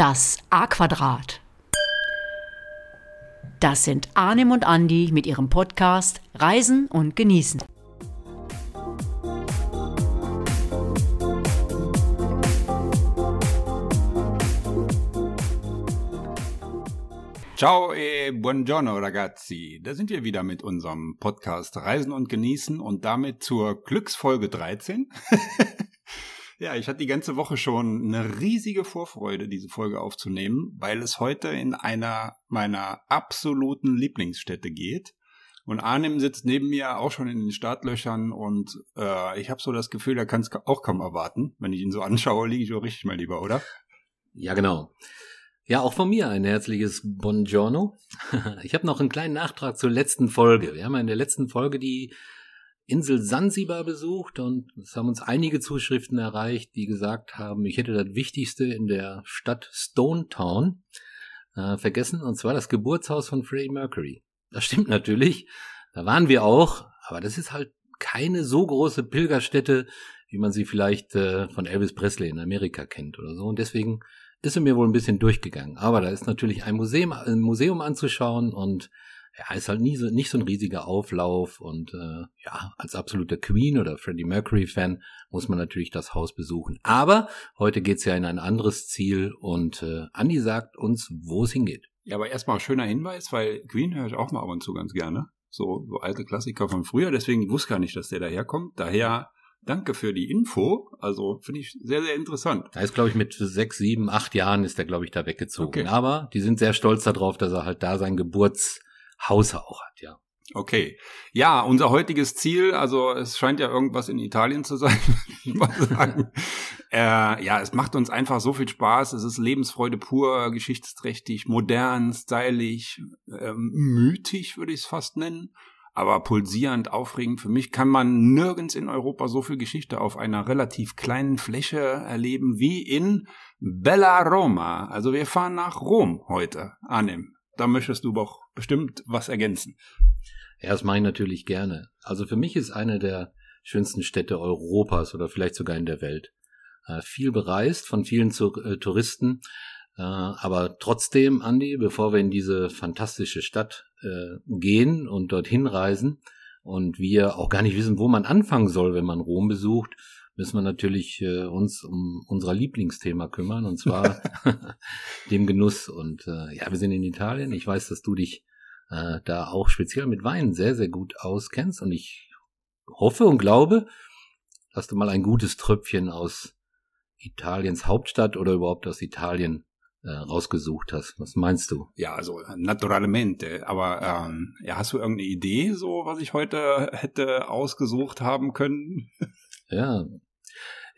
Das A-Quadrat. Das sind Arnim und Andi mit ihrem Podcast Reisen und Genießen. Ciao e buongiorno ragazzi. Da sind wir wieder mit unserem Podcast Reisen und Genießen und damit zur Glücksfolge 13. ja, ich hatte die ganze Woche schon eine riesige Vorfreude, diese Folge aufzunehmen, weil es heute in einer meiner absoluten Lieblingsstädte geht. Und Arnim sitzt neben mir auch schon in den Startlöchern und äh, ich habe so das Gefühl, er kann es auch kaum erwarten. Wenn ich ihn so anschaue, liege ich so richtig mal lieber, oder? Ja, genau. Ja, auch von mir ein herzliches Buongiorno. Ich habe noch einen kleinen Nachtrag zur letzten Folge. Wir haben in der letzten Folge die Insel Sansibar besucht und es haben uns einige Zuschriften erreicht, die gesagt haben, ich hätte das Wichtigste in der Stadt Stone Town äh, vergessen, und zwar das Geburtshaus von Freddie Mercury. Das stimmt natürlich, da waren wir auch, aber das ist halt keine so große Pilgerstätte, wie man sie vielleicht äh, von Elvis Presley in Amerika kennt oder so. Und deswegen ist er mir wohl ein bisschen durchgegangen. Aber da ist natürlich ein Museum, ein Museum anzuschauen und ja, ist halt nie so, nicht so ein riesiger Auflauf und äh, ja, als absoluter Queen oder Freddie Mercury Fan muss man natürlich das Haus besuchen. Aber heute geht's ja in ein anderes Ziel und äh, Andi sagt uns, wo es hingeht. Ja, aber erstmal schöner Hinweis, weil Queen höre ich auch mal ab und zu ganz gerne. So, so alte Klassiker von früher, deswegen ich wusste gar nicht, dass der daherkommt. Daher Danke für die Info. Also finde ich sehr, sehr interessant. Er ist, glaube ich, mit sechs, sieben, acht Jahren ist er, glaube ich, da weggezogen. Okay. Aber die sind sehr stolz darauf, dass er halt da sein Geburtshaus auch hat, ja. Okay. Ja, unser heutiges Ziel, also es scheint ja irgendwas in Italien zu sein, ich mal sagen. äh, ja, es macht uns einfach so viel Spaß. Es ist Lebensfreude pur, geschichtsträchtig, modern, stylisch, ähm, mythisch würde ich es fast nennen aber pulsierend, aufregend. Für mich kann man nirgends in Europa so viel Geschichte auf einer relativ kleinen Fläche erleben wie in Bella Roma. Also wir fahren nach Rom heute, Anim. Da möchtest du doch bestimmt was ergänzen. Ja, das mache ich natürlich gerne. Also für mich ist eine der schönsten Städte Europas oder vielleicht sogar in der Welt. Äh, viel bereist von vielen äh, Touristen. Äh, aber trotzdem, Andi, bevor wir in diese fantastische Stadt äh, gehen und dorthin reisen und wir auch gar nicht wissen, wo man anfangen soll, wenn man Rom besucht, müssen wir natürlich äh, uns um unser Lieblingsthema kümmern, und zwar dem Genuss. Und äh, ja, wir sind in Italien. Ich weiß, dass du dich äh, da auch speziell mit Wein sehr, sehr gut auskennst. Und ich hoffe und glaube, dass du mal ein gutes Tröpfchen aus Italiens Hauptstadt oder überhaupt aus Italien äh, rausgesucht hast. Was meinst du? Ja, also naturalmente. Aber ähm, ja, hast du irgendeine Idee, so was ich heute hätte ausgesucht haben können? ja.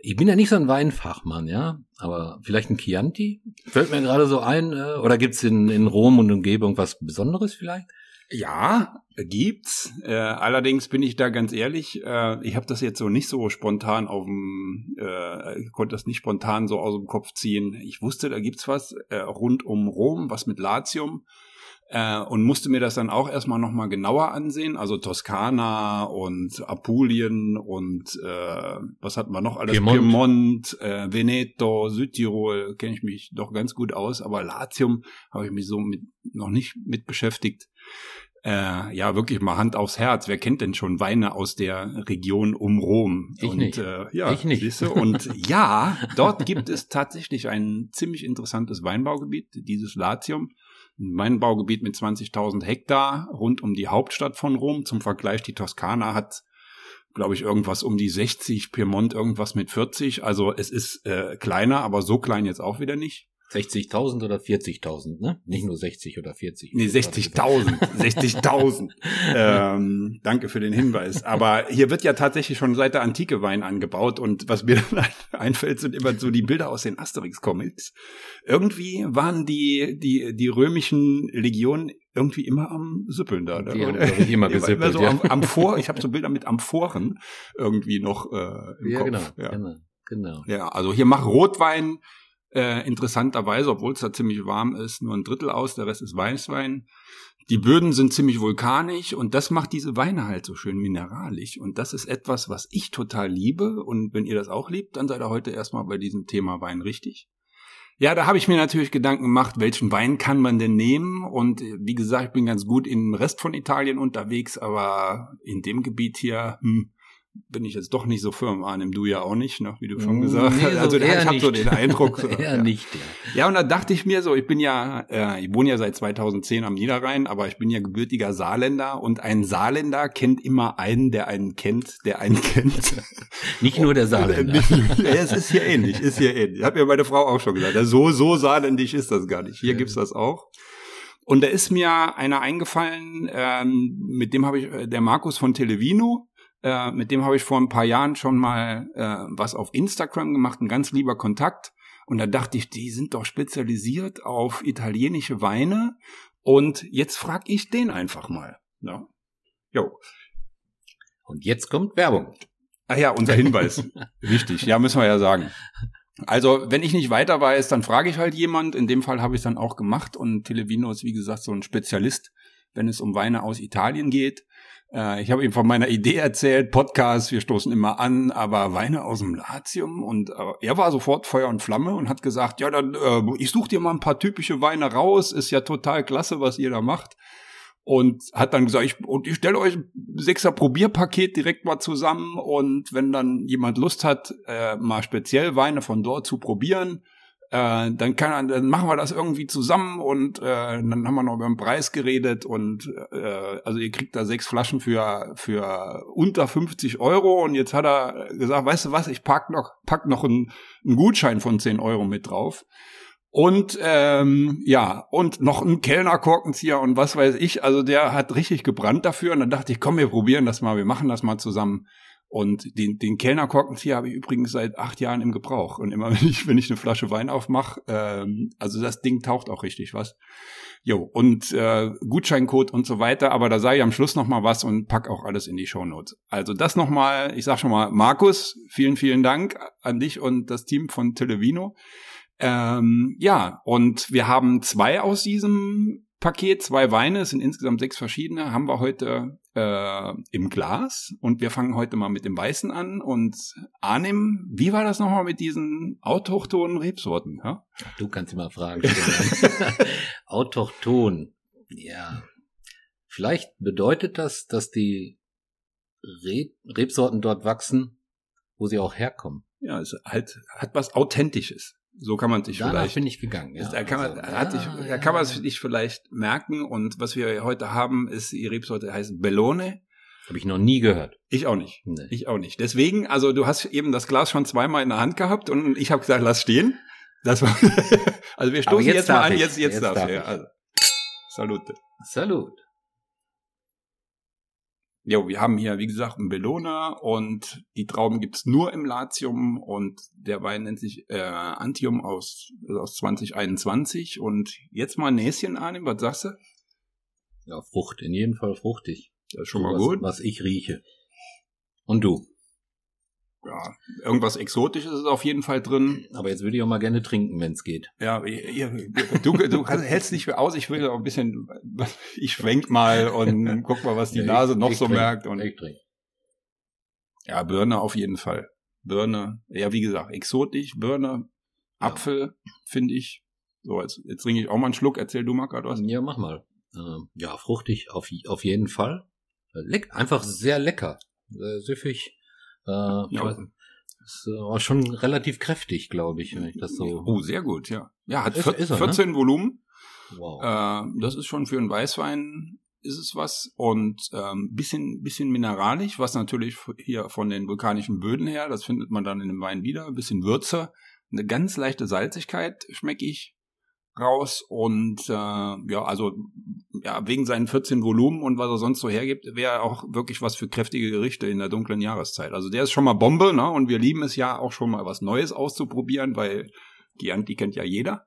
Ich bin ja nicht so ein Weinfachmann, ja, aber vielleicht ein Chianti? Fällt mir gerade so ein, äh, oder gibt's in, in Rom und Umgebung was Besonderes vielleicht? Ja, gibt's. Äh, allerdings bin ich da ganz ehrlich, äh, ich habe das jetzt so nicht so spontan auf dem, äh, konnte das nicht spontan so aus dem Kopf ziehen. Ich wusste, da gibt's was äh, rund um Rom, was mit Latium. Äh, und musste mir das dann auch erstmal nochmal genauer ansehen. Also Toskana und Apulien und äh, was hatten wir noch alles? Piemont, Piemont äh, Veneto, Südtirol, kenne ich mich doch ganz gut aus, aber Latium habe ich mich so mit, noch nicht mit beschäftigt äh, ja wirklich mal Hand aufs Herz. Wer kennt denn schon Weine aus der Region um Rom? Ich und, nicht. Äh, ja, ich nicht. Siehste? Und ja, dort gibt es tatsächlich ein ziemlich interessantes Weinbaugebiet, dieses Latium. Ein Weinbaugebiet mit 20.000 Hektar rund um die Hauptstadt von Rom. Zum Vergleich, die Toskana hat glaube ich, irgendwas um die 60, Piemont irgendwas mit 40. Also es ist äh, kleiner, aber so klein jetzt auch wieder nicht. 60.000 oder 40.000, ne? Nicht nur 60 oder 40. Nee, 60.000. 60.000. ähm, danke für den Hinweis. Aber hier wird ja tatsächlich schon seit der Antike Wein angebaut und was mir dann einfällt, sind immer so die Bilder aus den Asterix-Comics. Irgendwie waren die, die, die römischen Legionen irgendwie immer am Süppeln da. Die haben, ich, immer gesüppelt, immer so ja. am, am Vor, ich habe so Bilder mit Amphoren irgendwie noch äh, im ja, Kopf. Genau, ja, genau, genau. Ja, also hier mach Rotwein äh, interessanterweise, obwohl es da ziemlich warm ist, nur ein Drittel aus, der Rest ist Weißwein. Die Böden sind ziemlich vulkanisch und das macht diese Weine halt so schön mineralisch. Und das ist etwas, was ich total liebe. Und wenn ihr das auch liebt, dann seid ihr heute erstmal bei diesem Thema Wein richtig. Ja, da habe ich mir natürlich Gedanken gemacht, welchen Wein kann man denn nehmen? Und äh, wie gesagt, ich bin ganz gut im Rest von Italien unterwegs, aber in dem Gebiet hier, hm, bin ich jetzt doch nicht so firm Arnim, du ja auch nicht, ne, wie du schon gesagt Nee, hast. so Also ich habe so den Eindruck. so, ja. nicht, ja. Ja, und da dachte ich mir so, ich bin ja, äh, ich wohne ja seit 2010 am Niederrhein, aber ich bin ja gebürtiger Saarländer und ein Saarländer kennt immer einen, der einen kennt, der einen kennt. Nicht nur der Saarländer. ja, es ist hier ähnlich, ist hier ähnlich. Hat mir meine Frau auch schon gesagt. So, so saarländisch ist das gar nicht. Hier Ja. gibt's das auch. Und da ist mir einer eingefallen, ähm, mit dem habe ich, äh, der Markus von Televino, äh, mit dem habe ich vor ein paar Jahren schon mal äh, was auf Instagram gemacht, ein ganz lieber Kontakt. Und da dachte ich, die sind doch spezialisiert auf italienische Weine. Und jetzt frag ich den einfach mal. Ja. Jo. Und jetzt kommt Werbung. Ach ja, unser Hinweis. Wichtig, ja, müssen wir ja sagen. Also, wenn ich nicht weiter weiß, dann frage ich halt jemand. In dem Fall habe ich es dann auch gemacht. Und Televino ist, wie gesagt, so ein Spezialist, wenn es um Weine aus Italien geht. Äh, ich habe ihm von meiner Idee erzählt, Podcast, wir stoßen immer an, aber Weine aus dem Latium. Und äh, er war sofort Feuer und Flamme und hat gesagt, ja, dann äh, ich suche dir mal ein paar typische Weine raus. Ist ja total klasse, was ihr da macht und hat dann gesagt, ich, und ich stelle euch ein Sechser Probierpaket direkt mal zusammen und wenn dann jemand Lust hat, äh, mal speziell Weine von dort zu probieren, äh, dann kann dann machen wir das irgendwie zusammen und äh, dann haben wir noch über den Preis geredet und äh, also ihr kriegt da sechs Flaschen für für unter 50 Euro und jetzt hat er gesagt, weißt du was, ich pack noch pack noch einen, einen Gutschein von 10 Euro mit drauf. Und ähm, ja, und noch ein Kellnerkorkenzieher und was weiß ich. Also der hat richtig gebrannt dafür. Und dann dachte ich, komm, wir probieren das mal, wir machen das mal zusammen. Und den, den Kellnerkorkenzieher habe ich übrigens seit acht Jahren im Gebrauch. Und immer wenn ich, wenn ich eine Flasche Wein aufmache, ähm, also das Ding taucht auch richtig was. Jo, und äh, Gutscheincode und so weiter, aber da sage ich am Schluss noch mal was und pack auch alles in die Shownotes. Also das noch mal, ich sag schon mal, Markus, vielen, vielen Dank an dich und das Team von Televino. Ähm, ja, und wir haben zwei aus diesem Paket, zwei Weine, es sind insgesamt sechs verschiedene, haben wir heute äh, im Glas. Und wir fangen heute mal mit dem Weißen an. Und Arnim, wie war das nochmal mit diesen autochthonen Rebsorten? Ja? Du kannst immer Fragen stellen. Autochton. Ja. Vielleicht bedeutet das, dass die Reb Rebsorten dort wachsen, wo sie auch herkommen. Ja, es halt, hat was Authentisches. So kann man sich Danach vielleicht. bin ich gegangen. Ja. da kann man, Also, hat sich, ja, da ja, kann man ja. sich vielleicht merken. Und was wir heute haben, ist, die Rebsorte heißt Bellone. Habe ich noch nie gehört. Ich auch nicht. Nee. Ich auch nicht. Deswegen, also du hast eben das Glas schon zweimal in der Hand gehabt und ich habe gesagt, lass stehen. Das war, also wir Aber stoßen jetzt jetzt, mal darf an, ich. jetzt, jetzt, Jetzt darfst darf du. Ja, ich. also. Salute. Salut. Jo, wir haben hier, wie gesagt, einen Bellona und die Trauben gibt's nur im Latium und der Wein nennt sich äh, Antium aus, aus 2021 und jetzt mal ein Näschen an, was sagst du? Ja, Frucht, in jedem Fall fruchtig. Das ist schon mal was, gut. Was ich rieche. Und du. Ja, irgendwas Exotisches ist auf jeden Fall drin. Aber jetzt würde ich auch mal gerne trinken, wenn es geht. Ja, ihr, du, du hältst nicht mehr aus. Ich will auch ein bisschen, ich schwenk mal und guck mal, was die Ja, Nase noch ich so trink. merkt. Und Ich trinke. ja, Birne auf jeden Fall. Birne, ja, wie gesagt, exotisch, Birne, Ja. Apfel, finde ich. So, jetzt, jetzt trinke ich auch mal einen Schluck. Erzähl du mal gerade was. Ja, mach mal. Ähm, ja, fruchtig auf, auf jeden Fall. Äh, Leck, einfach sehr lecker. Sehr süffig. Äh, Ja. weiß nicht. Ist äh, schon relativ kräftig, glaube ich, wenn ich das so. Oh, sehr gut, ja. Ja, hat Ist- vier- ist er, ne? 14 Volumen. Wow. Äh, das ist schon für einen Weißwein ist es was und ähm, bisschen bisschen mineralisch, was natürlich hier von den vulkanischen Böden her, das findet man dann in dem Wein wieder, ein bisschen Würze, eine ganz leichte Salzigkeit schmecke ich raus und äh, ja, also ja, wegen seinen 14 Volumen und was er sonst so hergibt, wäre auch wirklich was für kräftige Gerichte in der dunklen Jahreszeit. Also der ist schon mal Bombe, ne? Und wir lieben es ja auch schon mal was Neues auszuprobieren, weil die Anti kennt ja jeder.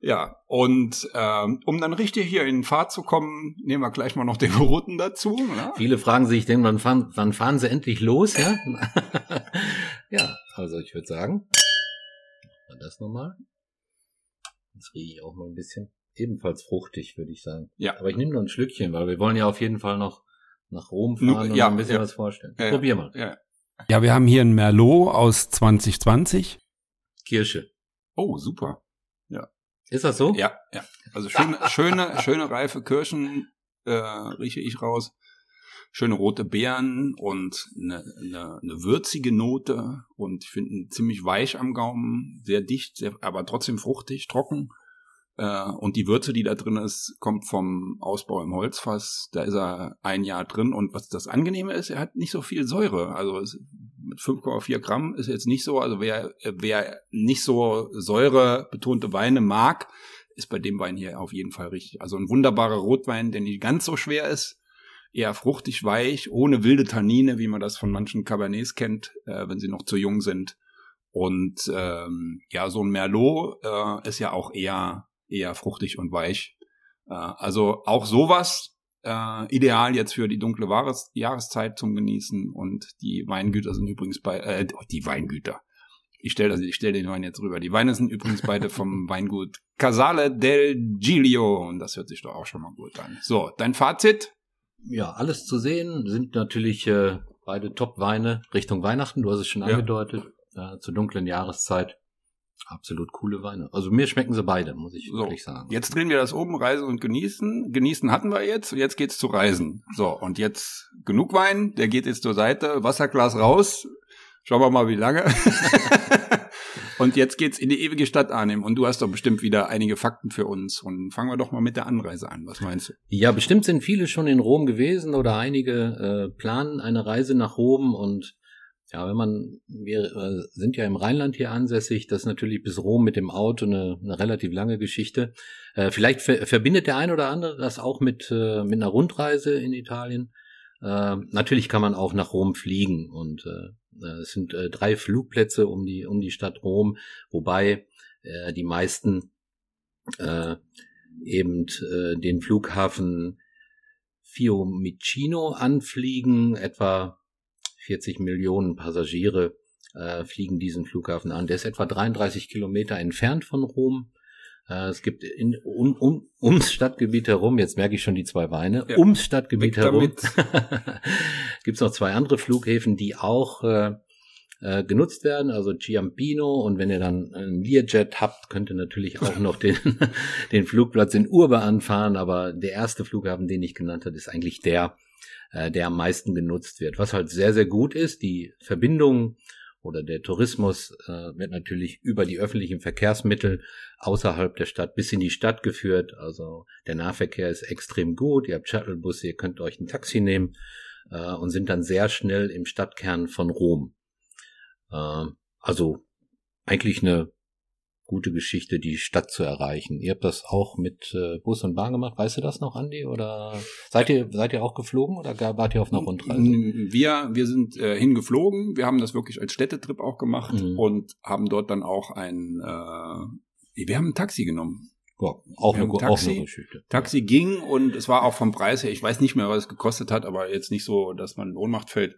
Ja, und ähm, um dann richtig hier in Fahrt zu kommen, nehmen wir gleich mal noch den Roten dazu. Ne? Viele fragen sich, denn wann fahren, wann fahren sie endlich los, ja? ja, also ich würde sagen, das nochmal. Jetzt rieche ich auch mal ein bisschen. Ebenfalls fruchtig, würde ich sagen. Ja. Aber ich nehme nur ein Schlückchen, weil wir wollen ja auf jeden Fall noch nach Rom fahren und ja, ein bisschen ja. was vorstellen. Ja, ja. Probier mal. Ja. Ja, wir haben hier einen Merlot aus 2020. Kirsche. Oh, super. Ist das so? Ja, ja. Also schöne, schöne, schöne reife Kirschen äh, rieche ich raus. Schöne rote Beeren und eine, eine, eine würzige Note und ich finde ziemlich weich am Gaumen, sehr dicht, sehr, aber trotzdem fruchtig, trocken. Äh, und die Würze, die da drin ist, kommt vom Ausbau im Holzfass. Da ist er ein Jahr drin. Und was das Angenehme ist, er hat nicht so viel Säure. Also mit 5,4 Gramm ist jetzt nicht so. Also wer, wer nicht so säurebetonte Weine mag, ist bei dem Wein hier auf jeden Fall richtig. Also ein wunderbarer Rotwein, der nicht ganz so schwer ist. Eher fruchtig weich, ohne wilde Tannine, wie man das von manchen Cabernets kennt, äh, wenn sie noch zu jung sind. Und ähm, ja, so ein Merlot äh, ist ja auch eher eher fruchtig und weich. Äh, also auch sowas äh, ideal jetzt für die dunkle Wahres Jahreszeit zum Genießen. Und die Weingüter sind übrigens bei, äh, die Weingüter. Ich stelle also, ich stell den Wein jetzt rüber. Die Weine sind übrigens beide vom Weingut Casale del Giglio. Und das hört sich doch auch schon mal gut an. So, dein Fazit? Ja, alles zu sehen sind natürlich äh, beide Top-Weine Richtung Weihnachten. Du hast es schon ja. angedeutet. Äh, zur dunklen Jahreszeit. Absolut coole Weine. Also mir schmecken sie beide, muss ich so, wirklich sagen. Jetzt drehen wir das oben, Reisen und Genießen. Genießen hatten wir jetzt und jetzt geht's zu Reisen. So, und jetzt genug Wein, der geht jetzt zur Seite, Wasserglas raus. Schauen wir mal, wie lange. und jetzt geht's in die ewige Stadt Arnhem. Und du hast doch bestimmt wieder einige Fakten für uns. Und fangen wir doch mal mit der Anreise an. Was meinst du? Ja, bestimmt sind viele schon in Rom gewesen oder einige äh, planen eine Reise nach Rom und ja, wenn man, wir äh, sind ja im Rheinland hier ansässig, das ist natürlich bis Rom mit dem Auto eine, eine relativ lange Geschichte. Äh, vielleicht ver verbindet der ein oder andere das auch mit, äh, mit einer Rundreise in Italien. Äh, natürlich kann man auch nach Rom fliegen und äh, es sind äh, drei Flugplätze um die, um die Stadt Rom, wobei äh, die meisten äh, eben äh, den Flughafen Fiumicino anfliegen, etwa 40 Millionen Passagiere äh, fliegen diesen Flughafen an. Der ist etwa 33 Kilometer entfernt von Rom. Äh, es gibt in, um, um, ums Stadtgebiet herum, jetzt merke ich schon die zwei Beine, ja. ums Stadtgebiet herum gibt es noch zwei andere Flughäfen, die auch äh, äh, genutzt werden, also Ciampino und wenn ihr dann einen Learjet habt, könnt ihr natürlich auch noch den, den Flugplatz in Urbe anfahren, aber der erste Flughafen, den ich genannt habe, ist eigentlich der, äh, der am meisten genutzt wird. Was halt sehr, sehr gut ist, die Verbindung oder der Tourismus äh, wird natürlich über die öffentlichen Verkehrsmittel außerhalb der Stadt bis in die Stadt geführt. Also der Nahverkehr ist extrem gut. Ihr habt Shuttlebusse, ihr könnt euch ein Taxi nehmen äh, und sind dann sehr schnell im Stadtkern von Rom. Äh, also eigentlich eine gute Geschichte, die Stadt zu erreichen. Ihr habt das auch mit äh, Bus und Bahn gemacht. Weißt du das noch, Andi? Oder seid ihr, seid ihr auch geflogen oder wart ihr auf einer Rundreise? Wir, wir sind äh, hingeflogen. Wir haben das wirklich als Städtetrip auch gemacht mhm. und haben dort dann auch ein, äh, wir haben ein Taxi genommen. Ja, auch, eine, Taxi, auch eine Geschichte. Taxi ging und es war auch vom Preis her, ich weiß nicht mehr, was es gekostet hat, aber jetzt nicht so, dass man in Ohnmacht fällt.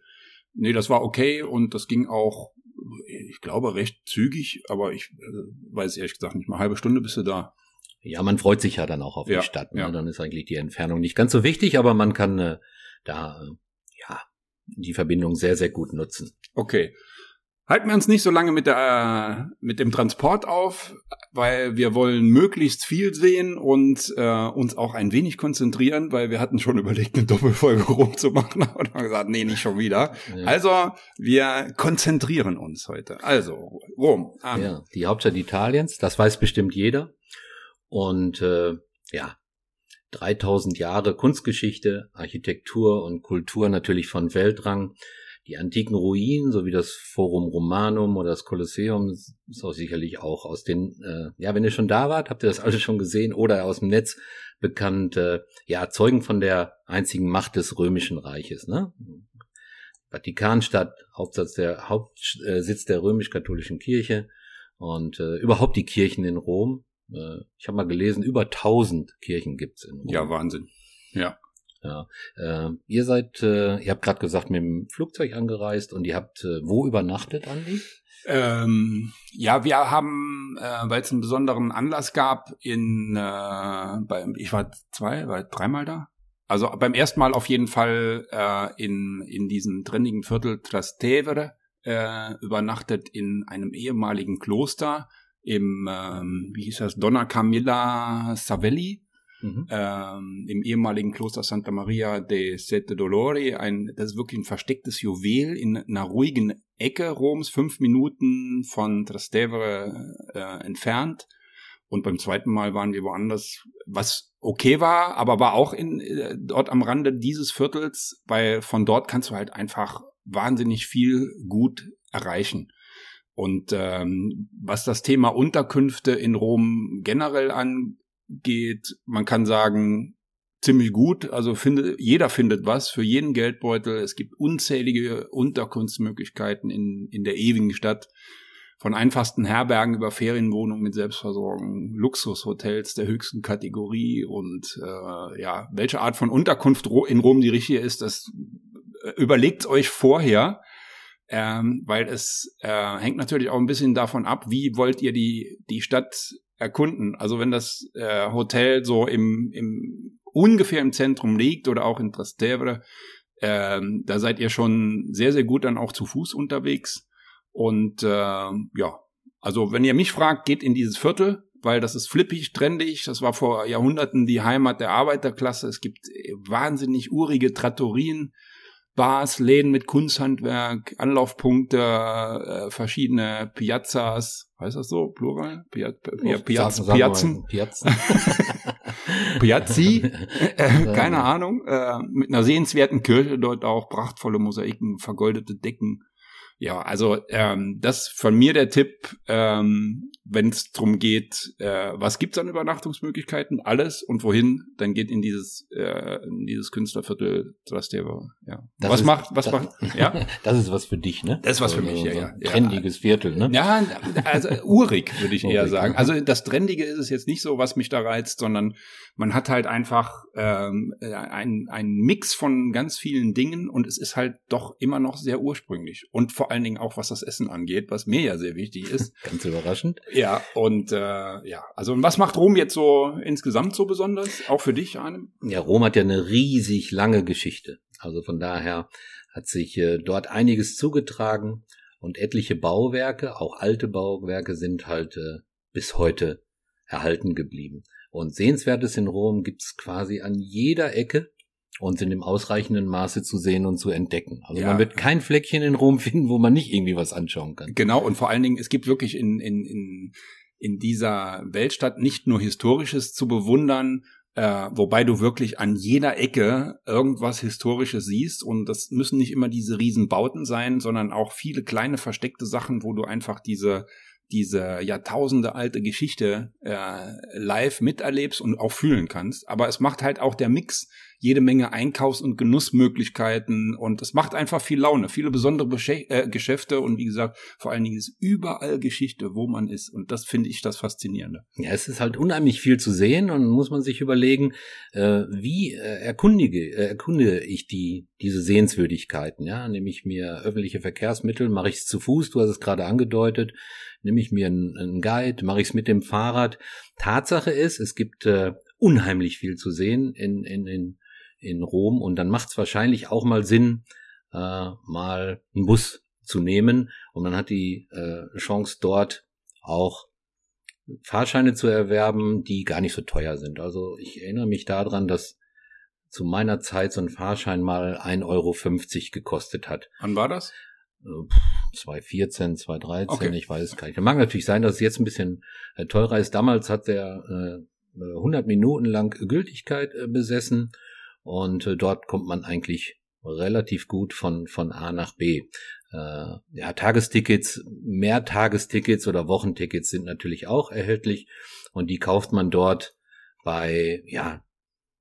Nee, das war okay und das ging auch ich glaube, recht zügig, aber ich äh, weiß ehrlich gesagt nicht mal. Halbe Stunde bist du da. Ja, man freut sich ja dann auch auf ja, die Stadt. Ne? Ja. Dann ist eigentlich die Entfernung nicht ganz so wichtig, aber man kann äh, da äh, ja die Verbindung sehr, sehr gut nutzen. Okay. Halten wir uns nicht so lange mit, der, äh, mit dem Transport auf, weil wir wollen möglichst viel sehen und äh, uns auch ein wenig konzentrieren, weil wir hatten schon überlegt, eine Doppelfolge rumzumachen, aber dann haben gesagt, nee, nicht schon wieder. Ja. Also, wir konzentrieren uns heute. Also, Rom. Amen. Ja, die Hauptstadt Italiens, das weiß bestimmt jeder. Und äh, ja, 3000 Jahre Kunstgeschichte, Architektur und Kultur natürlich von Weltrang die antiken Ruinen, so wie das Forum Romanum oder das Kolosseum, ist auch sicherlich auch aus den, äh, ja, wenn ihr schon da wart, habt ihr das alles schon gesehen oder aus dem Netz bekannt, äh, ja, Zeugen von der einzigen Macht des Römischen Reiches, ne? Vatikanstadt, Hauptsitz der, Hauptsitz der römisch-katholischen Kirche und äh, überhaupt die Kirchen in Rom. Äh, ich habe mal gelesen, über tausend Kirchen gibt's in Rom. Ja, Wahnsinn. Ja. Ja, äh, ihr seid, äh, ihr habt gerade gesagt, mit dem Flugzeug angereist und ihr habt äh, wo übernachtet, Andi? Ähm, ja, wir haben, äh, weil es einen besonderen Anlass gab, in, äh, bei, ich war zwei, war dreimal da. Also beim ersten Mal auf jeden Fall äh, in, in diesem trendigen Viertel Trastevere äh, übernachtet in einem ehemaligen Kloster im, ähm, wie hieß das, Donna Camilla Savelli, mhm. ähm, im ehemaligen Kloster Santa Maria de Sette Dolori. Ein, das ist wirklich ein verstecktes Juwel in einer ruhigen Ecke Roms, fünf Minuten von Trastevere äh, entfernt. Und beim zweiten Mal waren wir woanders, was okay war, aber war auch in, äh, dort am Rande dieses Viertels, weil von dort kannst du halt einfach wahnsinnig viel gut erreichen. Und ähm, was das Thema Unterkünfte in Rom generell angeht, man kann sagen, ziemlich gut. Also finde, jeder findet was für jeden Geldbeutel. Es gibt unzählige Unterkunftsmöglichkeiten in, in der ewigen Stadt. Von einfachsten Herbergen über Ferienwohnungen mit Selbstversorgung, Luxushotels der höchsten Kategorie und äh, ja, welche Art von Unterkunft in Rom die richtige ist, das äh, überlegt euch vorher ähm, weil es äh, hängt natürlich auch ein bisschen davon ab, wie wollt ihr die, die Stadt erkunden. Also wenn das äh, Hotel so im, im ungefähr im Zentrum liegt oder auch in Trastevere, ähm, da seid ihr schon sehr, sehr gut dann auch zu Fuß unterwegs. Und äh, ja, also wenn ihr mich fragt, geht in dieses Viertel, weil das ist flippig, trendig. Das war vor Jahrhunderten die Heimat der Arbeiterklasse. Es gibt wahnsinnig urige Trattorien Bars, Läden mit Kunsthandwerk, Anlaufpunkte, äh, verschiedene Piazzas, heißt das so, Plural? Pia, Pia, Piaz, Piazzen? Piazzen. Piazzi, äh, keine Ahnung, äh, mit einer sehenswerten Kirche, dort auch prachtvolle Mosaiken, vergoldete Decken, ja, also ähm, das von mir der Tipp, ähm, wenn es darum geht, äh, was gibt's an Übernachtungsmöglichkeiten, alles und wohin, dann geht in dieses äh, in dieses Künstlerviertel Trastevere. Ja. Das was ist, macht, was das, macht? Ja, das ist was für dich, ne? Das ist was für mich, ja, so ja. Trendiges Viertel, ne? Ja, also urig würde ich eher sagen. ne? Also das Trendige ist es jetzt nicht so, was mich da reizt, sondern man hat halt einfach ähm, ein ein Mix von ganz vielen Dingen und es ist halt doch immer noch sehr ursprünglich und vor allen Dingen auch was das Essen angeht, was mir ja sehr wichtig ist. Ganz überraschend. Ja, und äh, ja, also und was macht Rom jetzt so insgesamt so besonders? Auch für dich, Arne? Ja, Rom hat ja eine riesig lange Geschichte. Also von daher hat sich äh, dort einiges zugetragen und etliche Bauwerke, auch alte Bauwerke, sind halt äh, bis heute erhalten geblieben. Und Sehenswertes in Rom gibt's quasi an jeder Ecke und sind im ausreichenden Maße zu sehen und zu entdecken. Also Ja. man wird kein Fleckchen in Rom finden, wo man nicht irgendwie was anschauen kann. Genau, und vor allen Dingen, es gibt wirklich in, in, in, in dieser Weltstadt nicht nur Historisches zu bewundern, äh, wobei du wirklich an jeder Ecke irgendwas Historisches siehst. Und das müssen nicht immer diese Riesenbauten sein, sondern auch viele kleine versteckte Sachen, wo du einfach diese diese Jahrtausende alte Geschichte äh, live miterlebst und auch fühlen kannst. Aber es macht halt auch der Mix jede Menge Einkaufs- und Genussmöglichkeiten und es macht einfach viel Laune, viele besondere Besche äh, Geschäfte und wie gesagt, vor allen Dingen ist überall Geschichte, wo man ist und das finde ich das Faszinierende. Ja, es ist halt unheimlich viel zu sehen und muss man sich überlegen, äh, wie äh, erkundige, äh, erkunde ich die diese Sehenswürdigkeiten. Ja, nehme ich mir öffentliche Verkehrsmittel, mache ich es zu Fuß, du hast es gerade angedeutet, nehme ich mir einen, einen Guide, mache ich es mit dem Fahrrad. Tatsache ist, es gibt äh, unheimlich viel zu sehen in in in in Rom und dann macht es wahrscheinlich auch mal Sinn, äh, mal einen Bus zu nehmen und man hat die äh, Chance dort auch Fahrscheine zu erwerben, die gar nicht so teuer sind. Also ich erinnere mich daran, dass zu meiner Zeit so ein Fahrschein mal 1,50 Euro gekostet hat. Wann war das? Äh, 2014, 2013, Okay. ich weiß es gar nicht. Mag natürlich sein, dass es jetzt ein bisschen äh, teurer ist. Damals hat der äh, 100 Minuten lang Gültigkeit äh, besessen und äh, dort kommt man eigentlich relativ gut von, von A nach B. Äh, ja, Tagestickets, mehr Tagestickets oder Wochentickets sind natürlich auch erhältlich und die kauft man dort bei, ja,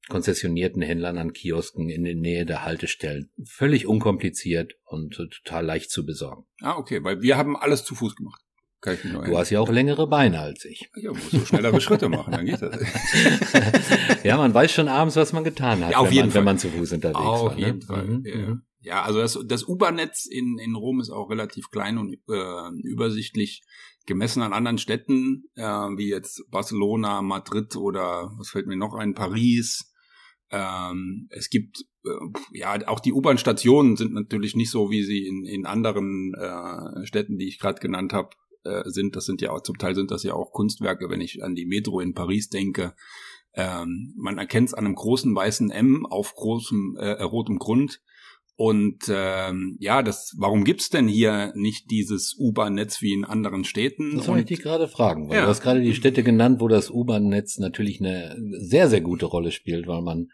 konzessionierten Händlern an Kiosken in der Nähe der Haltestellen. Völlig unkompliziert und äh, total leicht zu besorgen. Ah, okay, weil wir haben alles zu Fuß gemacht. Kann ich mich noch Du hast ja auch längere Beine als ich. Ja, musst du schnellere Schritte machen, dann geht das. ja, man weiß schon abends, was man getan hat, Ja, auf wenn, jeden man, Fall. wenn man zu Fuß unterwegs war. Auf ne? jeden Fall. Mhm, ja. mhm. ja, also das, das U-Bahn-Netz in, in Rom ist auch relativ klein und äh, übersichtlich gemessen an anderen Städten, äh, wie jetzt Barcelona, Madrid oder was fällt mir noch ein, Paris. Ähm, es gibt äh, ja auch die U-Bahn-Stationen sind natürlich nicht so, wie sie in, in anderen äh, Städten, die ich gerade genannt habe, äh, sind. Das sind ja auch, zum Teil sind das ja auch Kunstwerke, wenn ich an die Metro in Paris denke. Ähm, man erkennt es an einem großen weißen M auf großem äh, rotem Grund. Und ähm, ja, das, warum gibt's denn hier nicht dieses U-Bahn-Netz wie in anderen Städten? Das wollte ich dich gerade fragen, weil ja. du hast gerade die Städte genannt, wo das U-Bahn-Netz natürlich eine sehr, sehr gute Rolle spielt, weil man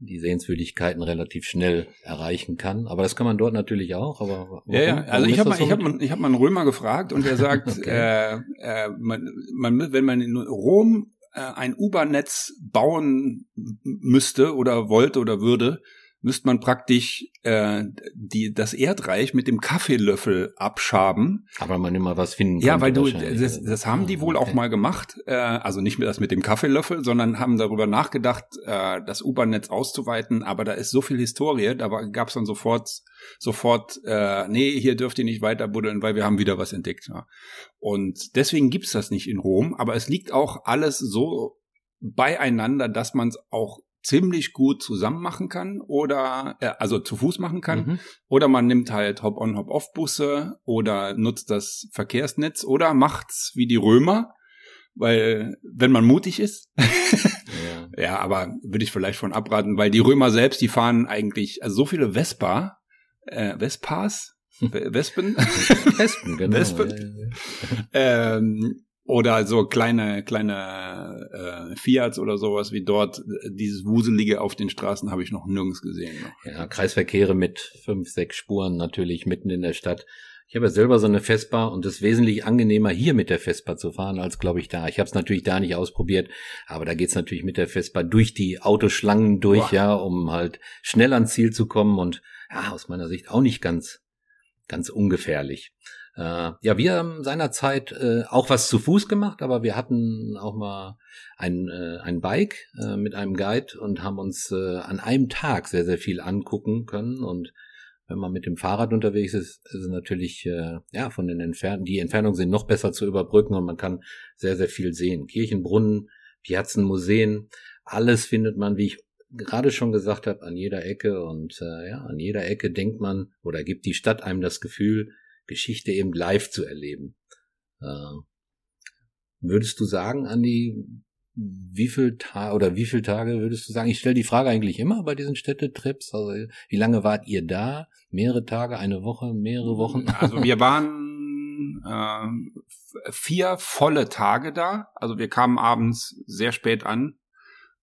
die Sehenswürdigkeiten relativ schnell erreichen kann. Aber das kann man dort natürlich auch. Aber ja, ja. also ich habe mal, ich habe mal, ich habe mal einen Römer gefragt und der sagt, okay. äh, äh, man, man, wenn man in Rom äh, ein U-Bahn-Netz bauen müsste oder wollte oder würde, müsste man praktisch äh, die, das Erdreich mit dem Kaffeelöffel abschaben. Aber man immer was finden Ja, weil du, das, das haben die wohl okay. auch mal gemacht. Äh, also nicht mehr das mit dem Kaffeelöffel, sondern haben darüber nachgedacht, äh, das U-Bahn-Netz auszuweiten. Aber da ist so viel Historie, da gab es dann sofort, sofort, äh, nee, hier dürft ihr nicht weiter buddeln, weil wir haben wieder was entdeckt. Ja. Und deswegen gibt's das nicht in Rom. Aber es liegt auch alles so beieinander, dass man es auch ziemlich gut zusammen machen kann oder äh, also zu Fuß machen kann mhm. oder man nimmt halt Hop-on Hop-off Busse oder nutzt das Verkehrsnetz oder macht's wie die Römer, weil wenn man mutig ist. ja. ja, aber würde ich vielleicht von abraten, weil die Römer selbst, die fahren eigentlich also so viele Vespa, äh, Vespas, Wespen, Wespen, genau. Wespen. Ja, ja, ähm, oder so kleine, kleine äh, Fiats oder sowas wie dort. Dieses Wuselige auf den Straßen habe ich noch nirgends gesehen. Noch. Ja, Kreisverkehre mit fünf, sechs Spuren natürlich mitten in der Stadt. Ich habe ja selber so eine Vespa und es ist wesentlich angenehmer, hier mit der Vespa zu fahren, als glaube ich da. Ich habe es natürlich da nicht ausprobiert, aber da geht's natürlich mit der Vespa durch die Autoschlangen durch, Boah. ja, um halt schnell ans Ziel zu kommen und ja, aus meiner Sicht auch nicht ganz, ganz ungefährlich. Äh, ja, wir haben seinerzeit äh, auch was zu Fuß gemacht, aber wir hatten auch mal ein, äh, ein Bike äh, mit einem Guide und haben uns äh, an einem Tag sehr, sehr viel angucken können. Und wenn man mit dem Fahrrad unterwegs ist, ist es natürlich, äh, ja, von den Entfernungen, die Entfernungen sind noch besser zu überbrücken und man kann sehr, sehr viel sehen. Kirchenbrunnen, Piazzen, Museen, alles findet man, wie ich gerade schon gesagt habe, an jeder Ecke und äh, ja, an jeder Ecke denkt man oder gibt die Stadt einem das Gefühl, Geschichte eben live zu erleben. Äh, würdest du sagen, Andi, wie viel Tage oder wie viele Tage würdest du sagen? Ich stelle die Frage eigentlich immer bei diesen Städtetrips. Also wie lange wart ihr da? Mehrere Tage, eine Woche, mehrere Wochen? Also wir waren äh, vier volle Tage da. Also wir kamen abends sehr spät an,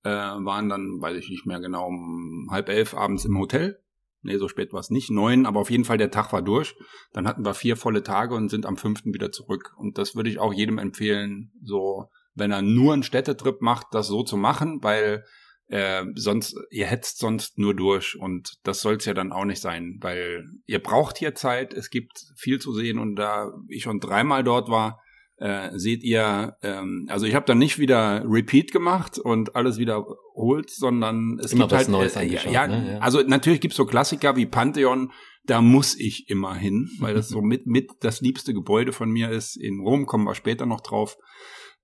äh, waren dann, weiß ich nicht mehr genau, um halb elf abends im Hotel nee, so spät war es nicht, neun, aber auf jeden Fall der Tag war durch. Dann hatten wir vier volle Tage und sind am fünften wieder zurück. Und das würde ich auch jedem empfehlen, so, wenn er nur einen Städtetrip macht, das so zu machen, weil äh, sonst, ihr hetzt sonst nur durch und das soll es ja dann auch nicht sein, weil ihr braucht hier Zeit, es gibt viel zu sehen und da ich schon dreimal dort war, äh, seht ihr, ähm, also ich habe dann nicht wieder Repeat gemacht und alles wiederholt, sondern es immer gibt halt Neues äh, ja, ne? ja, also natürlich gibt's so Klassiker wie Pantheon, da muss ich immer hin, weil das so mit mit das liebste Gebäude von mir ist. In Rom kommen wir später noch drauf.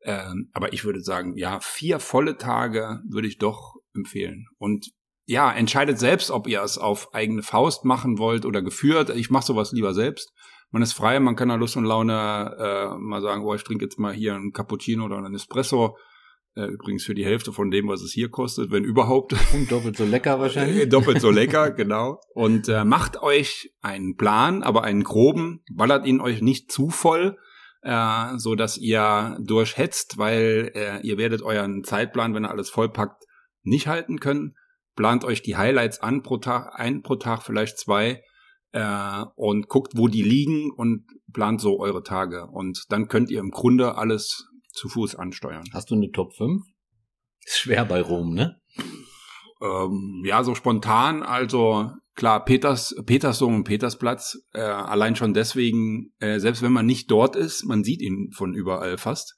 Ähm, aber ich würde sagen, ja, vier volle Tage würde ich doch empfehlen. Und ja, entscheidet selbst, ob ihr es auf eigene Faust machen wollt oder geführt. Ich mache sowas lieber selbst man ist frei, man kann nach Lust und Laune äh, mal sagen, oh, ich trinke jetzt mal hier einen Cappuccino oder einen Espresso. Äh, übrigens für die Hälfte von dem, was es hier kostet, wenn überhaupt. Und doppelt so lecker wahrscheinlich. doppelt so lecker, genau. Und äh, macht euch einen Plan, aber einen groben, ballert ihn euch nicht zu voll, äh, so dass ihr durchhetzt, weil äh, ihr werdet euren Zeitplan, wenn ihr alles vollpackt, nicht halten können. Plant euch die Highlights an pro Tag, ein pro Tag, vielleicht zwei äh, und guckt, wo die liegen und plant so eure Tage. Und dann könnt ihr im Grunde alles zu Fuß ansteuern. Hast du eine Top 5? Ist schwer bei Rom, ne? Ähm, ja, so spontan, also klar, Peters, Petersdom und Petersplatz, äh, allein schon deswegen, äh, selbst wenn man nicht dort ist, man sieht ihn von überall fast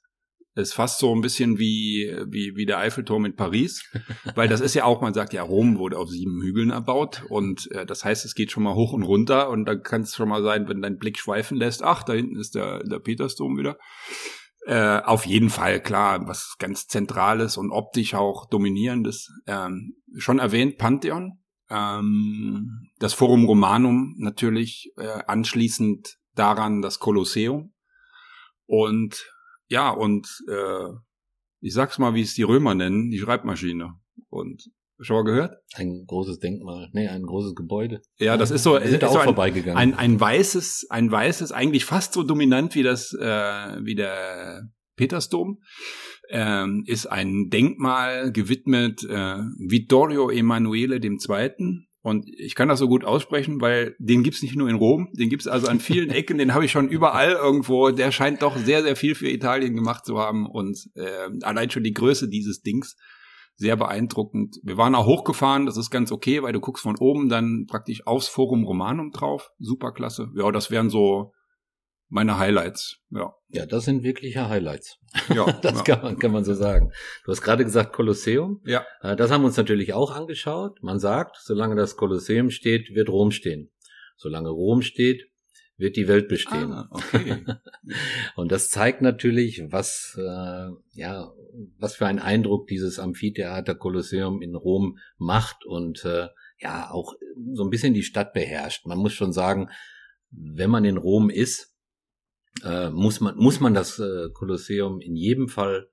ist fast so ein bisschen wie, wie, wie der Eiffelturm in Paris, weil das ist ja auch, man sagt ja, Rom wurde auf sieben Hügeln erbaut und äh, das heißt, es geht schon mal hoch und runter und da kann es schon mal sein, wenn dein Blick schweifen lässt, ach, da hinten ist der, der Petersdom wieder. Äh, auf jeden Fall, klar, was ganz Zentrales und optisch auch Dominierendes. Ähm, schon erwähnt, Pantheon, ähm, das Forum Romanum natürlich, äh, anschließend daran das Kolosseum Und ja, und äh, ich sag's mal, wie es die Römer nennen, die Schreibmaschine. Und schon mal gehört? Ein großes Denkmal, nee, ein großes Gebäude. Ja, das ist so, Wir sind ist so auch ein, vorbeigegangen. ein, ein weißes, ein weißes, eigentlich fast so dominant wie das, äh, wie der Petersdom, ähm, ist ein Denkmal gewidmet äh, Vittorio Emanuele II. Und ich kann das so gut aussprechen, weil den gibt's nicht nur in Rom, den gibt's also an vielen Ecken, den habe ich schon überall irgendwo. Der scheint doch sehr, sehr viel für Italien gemacht zu haben und äh, allein schon die Größe dieses Dings sehr beeindruckend. Wir waren auch hochgefahren, das ist ganz okay, weil du guckst von oben dann praktisch aufs Forum Romanum drauf. Superklasse. Ja, das wären so meine Highlights. Ja. Ja, das sind wirkliche Highlights. Ja, Das ja. kann, man, kann man so sagen. Du hast gerade gesagt Kolosseum. ja. Äh, Das haben wir uns natürlich auch angeschaut. Man sagt, solange das Kolosseum steht, wird Rom stehen. Solange Rom steht, wird die Welt bestehen. Ah, okay. Und das zeigt natürlich, was, äh, ja, was für einen Eindruck dieses Amphitheater Kolosseum in Rom macht und äh, ja, auch so ein bisschen die Stadt beherrscht. Man muss schon sagen, wenn man in Rom ist, äh, muss man, muss man das äh, Kolosseum in jedem Fall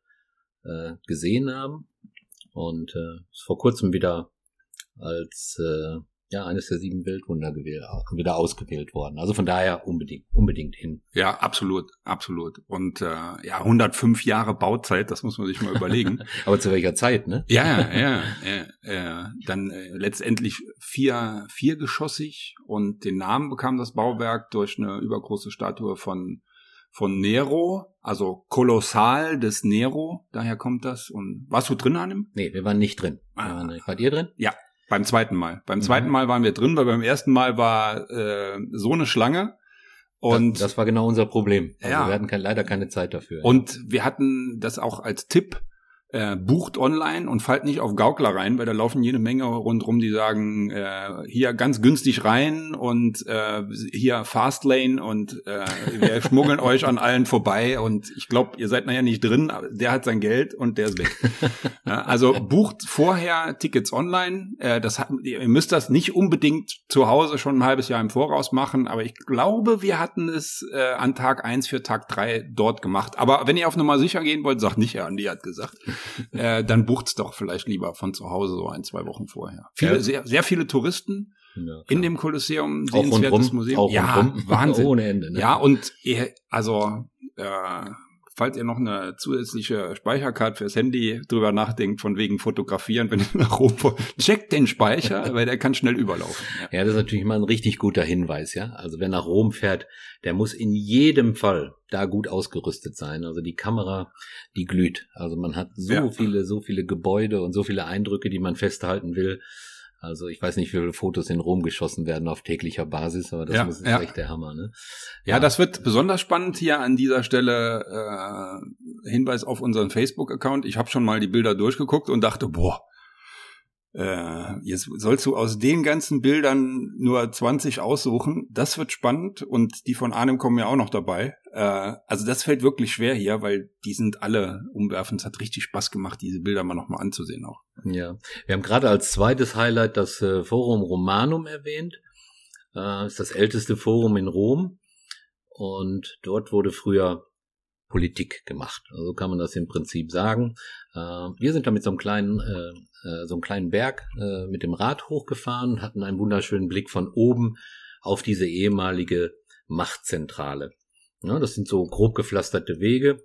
äh, gesehen haben. Und äh, ist vor kurzem wieder als äh, ja eines der sieben Weltwunder gewählt, wieder ausgewählt worden. Also von daher unbedingt, unbedingt hin. Ja, absolut, absolut. Und äh, ja, 105 Jahre Bauzeit, das muss man sich mal überlegen. Aber zu welcher Zeit, ne? Ja, ja, ja, ja. Dann äh, letztendlich vier, viergeschossig und den Namen bekam das Bauwerk durch eine übergroße Statue von von Nero, also kolossal des Nero, daher kommt das. Und warst du drin an dem? Nee, wir waren nicht drin. Wir Ah. waren nicht. Wart ihr drin? Beim zweiten Mal. Beim Mhm. zweiten Mal waren wir drin, weil beim ersten Mal war äh, so eine Schlange. Und das, das war genau unser Problem. Also Ja. wir hatten kein, leider keine Zeit dafür. Und wir hatten das auch als Tipp, äh, bucht online und fallt nicht auf Gaukler rein, weil da laufen jede Menge rundrum, die sagen, äh, hier ganz günstig rein und äh, hier Fastlane und äh, wir schmuggeln euch an allen vorbei und ich glaube, ihr seid nachher nicht drin, aber der hat sein Geld und der ist weg. ja, also bucht vorher Tickets online. Äh, das hat, ihr müsst das nicht unbedingt zu Hause schon ein halbes Jahr im Voraus machen, aber ich glaube, wir hatten es äh, an Tag eins für Tag drei dort gemacht. Aber wenn ihr auf Nummer sicher gehen wollt, sagt nicht, ja, Andi hat gesagt, äh, dann bucht's doch vielleicht lieber von zu Hause so ein, zwei Wochen vorher. Viele, Ja. sehr, sehr viele Touristen ja, in dem Kolosseum, sehenswertes Museum. auch ja. Wahnsinn. Ohne Ende. Ne? Ja, und also, äh, falls ihr noch eine zusätzliche Speicherkarte fürs Handy drüber nachdenkt, von wegen fotografieren, wenn ihr nach Rom wollt, checkt den Speicher, weil der kann schnell überlaufen. Ja. Ja, das ist natürlich mal ein richtig guter Hinweis, ja. Also wer nach Rom fährt, der muss in jedem Fall da gut ausgerüstet sein. Also die Kamera, die glüht. Also man hat so Ja. viele, so viele Gebäude und so viele Eindrücke, die man festhalten will. Also ich weiß nicht, wie viele Fotos in Rom geschossen werden auf täglicher Basis, aber das Ja, muss ist ja. echt der Hammer, ne? Ja, das wird besonders spannend hier an dieser Stelle. Äh, Hinweis auf unseren Facebook-Account. Ich habe schon mal die Bilder durchgeguckt und dachte, boah, äh, jetzt sollst du aus den ganzen Bildern nur 20 aussuchen. Das wird spannend und die von Arnim kommen ja auch noch dabei. Äh, also das fällt wirklich schwer hier, weil die sind alle umwerfend. Es hat richtig Spaß gemacht, diese Bilder mal nochmal anzusehen auch. Ja, wir haben gerade als zweites Highlight das äh, Forum Romanum erwähnt. Äh, ist das älteste Forum in Rom und dort wurde früher Politik gemacht. Also so kann man das im Prinzip sagen. Äh, wir sind da mit so einem kleinen, äh, äh, so einem kleinen Berg äh, mit dem Rad hochgefahren und hatten einen wunderschönen Blick von oben auf diese ehemalige Machtzentrale. Ja, das sind so grob gepflasterte Wege.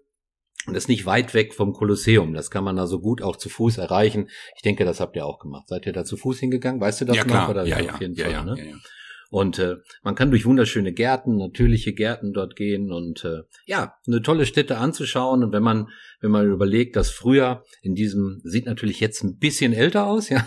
Und das ist nicht weit weg vom Kolosseum. Das kann man also gut auch zu Fuß erreichen. Ich denke, das habt ihr auch gemacht. Seid ihr da zu Fuß hingegangen? Weißt du das ja noch? klar, Oder? ja, ja, auf jeden ja, Fall. ja, ne? ja, ja. Und äh, man kann durch wunderschöne Gärten, natürliche Gärten dort gehen und äh, ja, eine tolle Stätte anzuschauen. Und wenn man, wenn man überlegt, dass früher in diesem, sieht natürlich jetzt ein bisschen älter aus, ja,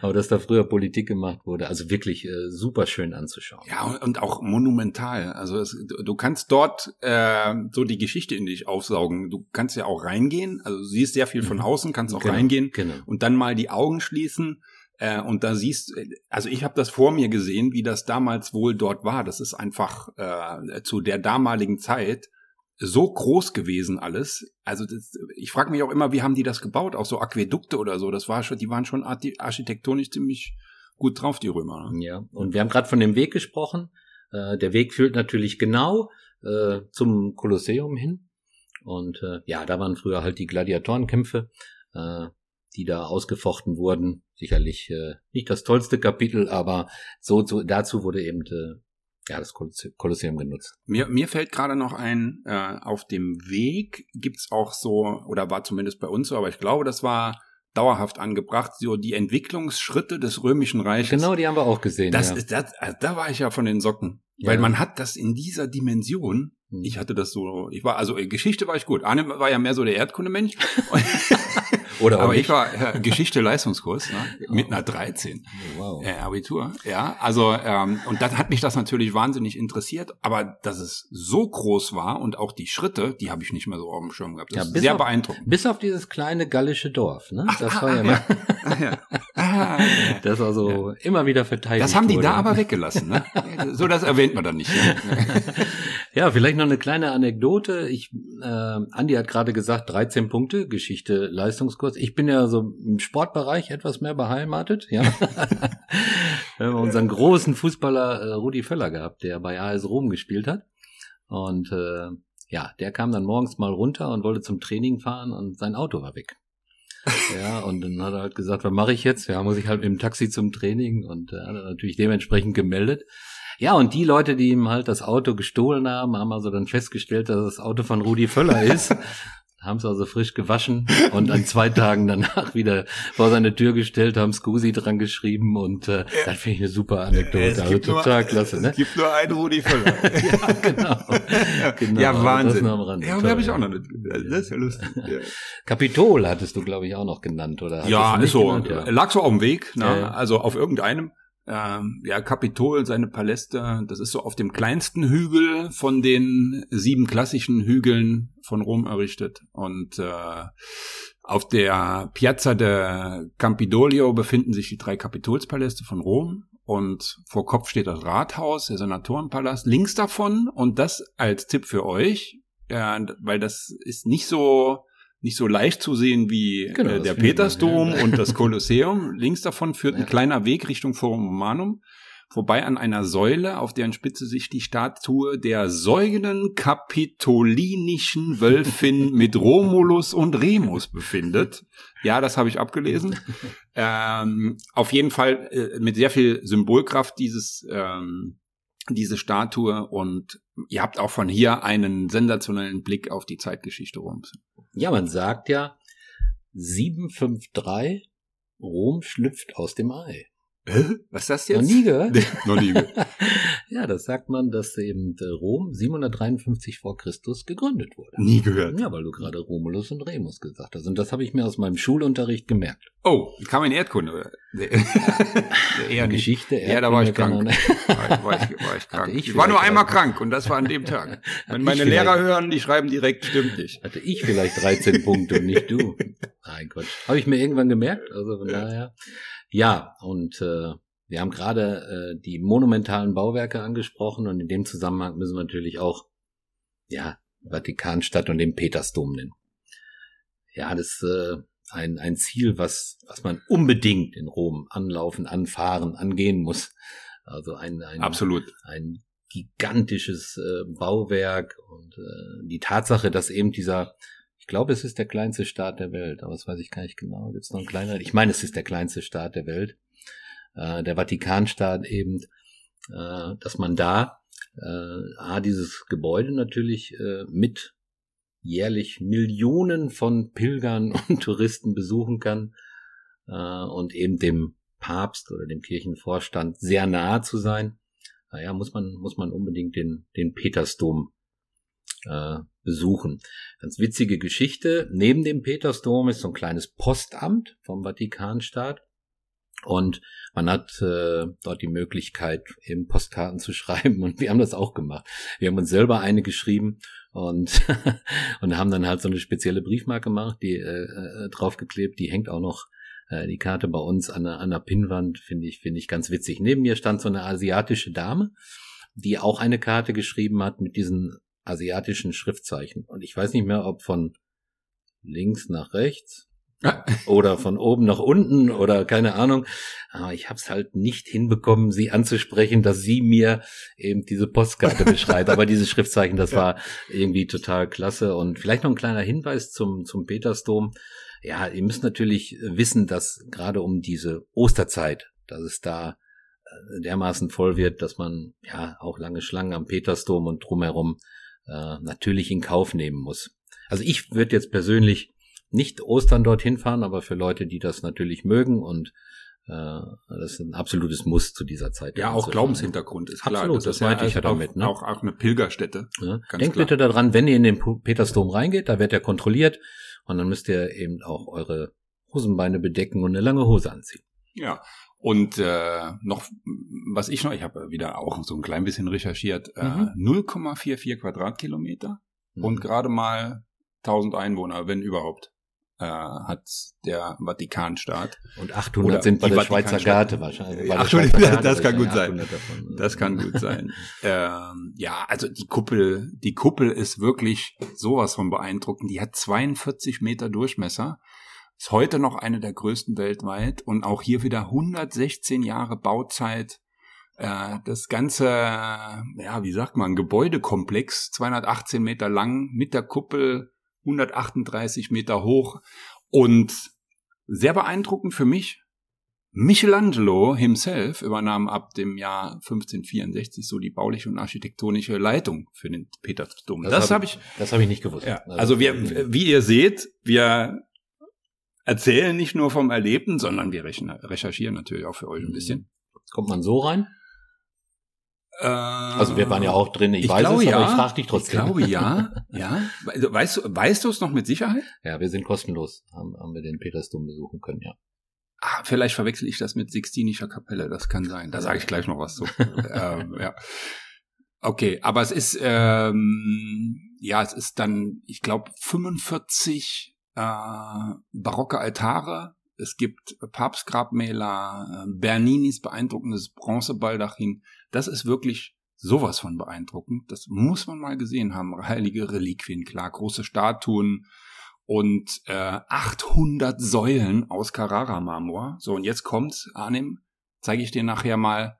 aber dass da früher Politik gemacht wurde, also wirklich äh, super schön anzuschauen. Ja, und- und auch monumental. Also es, du- du kannst dort äh, so die Geschichte in dich aufsaugen. Du kannst ja auch reingehen, also siehst sehr viel von Mhm. außen, kannst auch Genau, reingehen Genau. und dann mal die Augen schließen. Äh, und da siehst, also ich habe das vor mir gesehen, wie das damals wohl dort war. Das ist einfach äh, zu der damaligen Zeit so groß gewesen alles. Also das, ich frage mich auch immer, wie haben die das gebaut? Auch so Aquädukte oder so. Das war schon, die waren schon architektonisch ziemlich gut drauf, die Römer. Ja, und wir haben gerade von dem Weg gesprochen. Äh, der Weg führt natürlich genau äh, zum Kolosseum hin. Und äh, ja, da waren früher halt die Gladiatorenkämpfe, äh, die da ausgefochten wurden. Sicherlich äh, nicht das tollste Kapitel, aber so, so dazu wurde eben äh, ja, das Kolosseum genutzt. Mir, mir fällt gerade noch ein, äh, auf dem Weg gibt's auch so, oder war zumindest bei uns so, aber ich glaube, das war dauerhaft angebracht, so die Entwicklungsschritte des Römischen Reiches. Genau, die haben wir auch gesehen. Das ja. ist, das, also da war ich ja von den Socken. Ja. Weil man hat das in dieser Dimension, Hm. ich hatte das so, ich war, also äh, Geschichte war ich gut. Arne war ja mehr so der Erdkundemensch. Oder aber ich war ja, Geschichte Leistungskurs ne, mit einer 13. wow. Äh, Abitur, ja. Also, ähm, und dann hat mich das natürlich wahnsinnig interessiert, aber dass es so groß war und auch die Schritte, die habe ich nicht mehr so auf dem Schirm gehabt. Das Ja, ist sehr auf- beeindruckend. Bis auf dieses kleine gallische Dorf, ne? Das ah, war ja ah, immer, Ah, ja. Ah, ja. das also immer wieder verteidigt Das haben die wurde. da aber weggelassen, ne? So, das erwähnt man dann nicht. Ne? Ja, vielleicht noch eine kleine Anekdote. Ich, äh, Andi hat gerade gesagt, 13 Punkte, Geschichte, Leistungskurs. Ich bin ja so im Sportbereich etwas mehr beheimatet, ja. Wir haben unseren großen Fußballer äh, Rudi Völler gehabt, der bei AS Rom gespielt hat. Und äh, ja, der kam dann morgens mal runter und wollte zum Training fahren und sein Auto war weg. Ja, und dann hat er halt gesagt, was mache ich jetzt? Ja, muss ich halt mit dem Taxi zum Training und äh, hat er natürlich dementsprechend gemeldet. Ja, und die Leute, die ihm halt das Auto gestohlen haben, haben also dann festgestellt, dass das Auto von Rudi Völler ist. haben es also frisch gewaschen und an zwei Tagen danach wieder vor seine Tür gestellt, haben Scusi dran geschrieben und äh, das finde ich eine super Anekdote. Also total klasse, ne? Es gibt nur einen Rudi Völler. ja, genau. genau. Ja, also Wahnsinn. Ja, da habe ich ja. auch noch nicht. Das ist ja lustig. Ja. Kapitol hattest du, glaube ich, auch noch genannt, oder? Ja, ist so. genannt? Ja. Lag so auf dem Weg, ne? Ja, ja. also auf irgendeinem. Ähm, ja, Kapitol, seine Paläste, das ist so auf dem kleinsten Hügel von den sieben klassischen Hügeln von Rom errichtet. Und äh, auf der Piazza de Campidoglio befinden sich die drei Kapitolspaläste von Rom. Und vor Kopf steht das Rathaus, der Senatorenpalast, links davon. Und das als Tipp für euch, ja, weil das ist nicht so nicht so leicht zu sehen wie Genau, äh, der Petersdom ja. und das Kolosseum. Links davon führt ein Ja. kleiner Weg Richtung Forum Romanum, vorbei an einer Säule, auf deren Spitze sich die Statue der säugenden kapitolinischen Wölfin mit Romulus und Remus befindet. Ja, das habe ich abgelesen. Ähm, auf jeden Fall äh, mit sehr viel Symbolkraft dieses ähm, diese Statue und ihr habt auch von hier einen sensationellen Blick auf die Zeitgeschichte Roms. Ja, man sagt ja, 753, Rom schlüpft aus dem Ei. Was ist das Noch jetzt? nie gehört? Noch nie gehört. ja, das sagt man, dass eben äh, Rom 753 vor Christus gegründet wurde. Nie gehört. Ja, weil du gerade Romulus und Remus gesagt hast. Und das habe ich mir aus meinem Schulunterricht gemerkt. Oh, kam in Erdkunde. oder? Eher nicht. Geschichte. Ja, da war ich Erdkunde, krank. War ich, war ich, war ich krank. Ich Ich, war nur einmal krank und das war an dem Tag. Wenn meine Lehrer hören, die schreiben direkt, stimmt nicht. Hatte ich vielleicht 13 Punkte und nicht du. Nein, Gott. Habe ich mir irgendwann gemerkt. Also von Ja. daher. Ja, und äh, wir haben gerade äh, die monumentalen Bauwerke angesprochen und in dem Zusammenhang müssen wir natürlich auch ja Vatikanstadt und den Petersdom nennen. Ja, das ist äh, ein, ein Ziel, was, was man unbedingt in Rom anlaufen, anfahren, angehen muss. Also ein, ein, Absolut. ein gigantisches äh, Bauwerk und äh, die Tatsache, dass eben dieser, ich glaube, es ist der kleinste Staat der Welt, aber das weiß ich gar nicht genau. Gibt es noch einen kleineren? Ich meine, es ist der kleinste Staat der Welt, äh, der Vatikanstaat eben, äh, dass man da äh, A, dieses Gebäude natürlich äh, mit jährlich Millionen von Pilgern und Touristen besuchen kann äh, und eben dem Papst oder dem Kirchenvorstand sehr nahe zu sein naja, muss man, muss man unbedingt den, den Petersdom äh, besuchen. Ganz witzige Geschichte. Neben dem Petersdom ist so ein kleines Postamt vom Vatikanstaat. Und man hat äh, dort die Möglichkeit, eben Postkarten zu schreiben. Und wir haben das auch gemacht. Wir haben uns selber eine geschrieben und, und haben dann halt so eine spezielle Briefmarke gemacht, die äh, äh, draufgeklebt. Die hängt auch noch äh, die Karte bei uns an der, an der Pinnwand, finde ich, finde ich ganz witzig. Neben mir stand so eine asiatische Dame, die auch eine Karte geschrieben hat mit diesen asiatischen Schriftzeichen. Und ich weiß nicht mehr, ob von links nach rechts, oder von oben nach unten oder keine Ahnung. Aber ich habe es halt nicht hinbekommen, sie anzusprechen, dass sie mir eben diese Postkarte beschreibt. Aber dieses Schriftzeichen, das war irgendwie total klasse. Und vielleicht noch ein kleiner Hinweis zum, zum Petersdom. Ja, ihr müsst natürlich wissen, dass gerade um diese Osterzeit, dass es da äh, dermaßen voll wird, dass man ja auch lange Schlangen am Petersdom und drumherum äh, natürlich in Kauf nehmen muss. Also ich würde jetzt persönlich nicht Ostern dorthin fahren, aber für Leute, die das natürlich mögen und äh, das ist ein absolutes Muss zu dieser Zeit. Ja, auch Glaubenshintergrund ist klar. Absolut, das, das meinte ich ja damit. Ne? Auch, auch eine Pilgerstätte. Ja. Denkt klar. bitte daran, wenn ihr in den Petersdom reingeht, da wird er kontrolliert und dann müsst ihr eben auch eure Hosenbeine bedecken und eine lange Hose anziehen. Ja, und äh, noch, was ich noch, ich habe wieder auch so ein klein bisschen recherchiert, äh, mhm. äh, 0,44 Quadratkilometer mhm. und gerade mal 1000 Einwohner, wenn überhaupt äh, hat der Vatikanstaat. Und 800 Oder sind bei der Schweizer Garte wahrscheinlich. 800, Garte das kann gut sein. Davon. Das kann gut sein. ähm, ja, also die Kuppel, die Kuppel ist wirklich sowas von beeindruckend. Die hat 42 Meter Durchmesser. Ist heute noch eine der größten weltweit und auch hier wieder 116 Jahre Bauzeit. Äh, das ganze, ja, wie sagt man, Gebäudekomplex, 218 Meter lang mit der Kuppel, 138 Meter hoch und sehr beeindruckend für mich. Michelangelo himself übernahm ab dem Jahr 1564 so die bauliche und architektonische Leitung für den Petersdom. Das, das habe ich, das habe ich nicht gewusst. Ja, also, also wir, wie ihr seht, wir erzählen nicht nur vom Erlebten, sondern wir recherchieren natürlich auch für euch ein bisschen. Kommt man so rein? Äh, also wir waren ja auch drin, ich, ich weiß glaube, es, aber ja. ich frage dich trotzdem. Ich glaube ja, ja. Weißt du, weißt du es noch mit Sicherheit? Ja, wir sind kostenlos, haben, haben wir den Petersdom besuchen können, ja. Ah, vielleicht verwechsel ich das mit Sixtinischer Kapelle, das kann sein. Da sage ich gleich noch was zu. ähm, ja. Okay, aber es ist ähm, ja, es ist dann, ich glaube, 45 äh, barocke Altare es gibt Papstgrabmäler, äh, Berninis beeindruckendes Bronzebaldachin. Das ist wirklich sowas von beeindruckend. Das muss man mal gesehen haben. Heilige Reliquien, klar, große Statuen und äh, 800 Säulen aus Carrara-Marmor. So, und jetzt kommt, Arnim, zeige ich dir nachher mal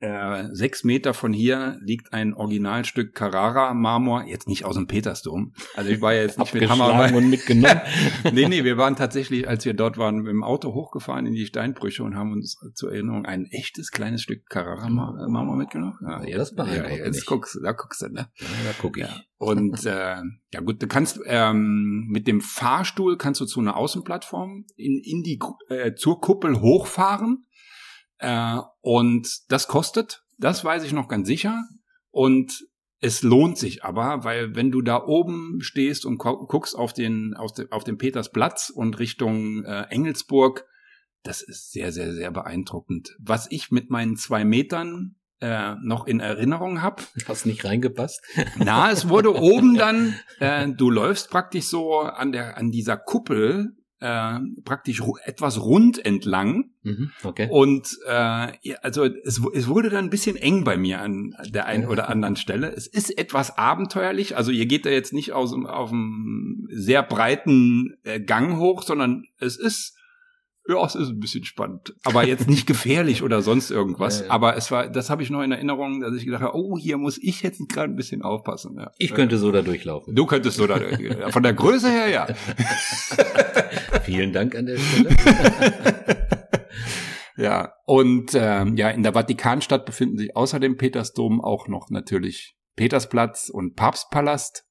äh, sechs Meter von hier liegt ein Originalstück Carrara-Marmor, jetzt nicht aus dem Petersdom. Also ich war ja jetzt nicht mit Hammer und mitgenommen. nee, nee, wir waren tatsächlich, als wir dort waren, mit dem Auto hochgefahren in die Steinbrüche und haben uns zur Erinnerung ein echtes kleines Stück Carrara-Marmor mitgenommen. Ja, ja das beeindruckt ja, jetzt guckst du, da guckst du, ne? Ja, da guck ich. Ja. Und äh, ja gut, du kannst ähm, mit dem Fahrstuhl kannst du zu einer Außenplattform in, in die äh, zur Kuppel hochfahren äh, und das kostet, das weiß ich noch ganz sicher. Und es lohnt sich aber, weil wenn du da oben stehst und guckst auf den, auf, den, auf den Petersplatz und Richtung äh, Engelsburg, das ist sehr, sehr, sehr beeindruckend. Was ich mit meinen zwei Metern äh, noch in Erinnerung habe. Hast nicht reingepasst? Na, es wurde oben dann, äh, du läufst praktisch so an der an dieser Kuppel äh, praktisch etwas rund entlang. Mhm, okay. Und äh, also es, es wurde dann ein bisschen eng bei mir an der einen oder anderen Stelle. Es ist etwas abenteuerlich. Also ihr geht da jetzt nicht aus auf einem sehr breiten äh, Gang hoch, sondern es ist ja, es ist ein bisschen spannend. Aber jetzt nicht gefährlich oder sonst irgendwas. Ja, ja. Aber es war, das habe ich noch in Erinnerung, dass ich gedacht habe, oh, hier muss ich jetzt gerade ein bisschen aufpassen. Ja. Ich könnte so da durchlaufen. Du könntest so da Von der Größe her, ja. Vielen Dank an der Stelle. ja, und ähm, ja, in der Vatikanstadt befinden sich außer dem Petersdom auch noch natürlich Petersplatz und Papstpalast.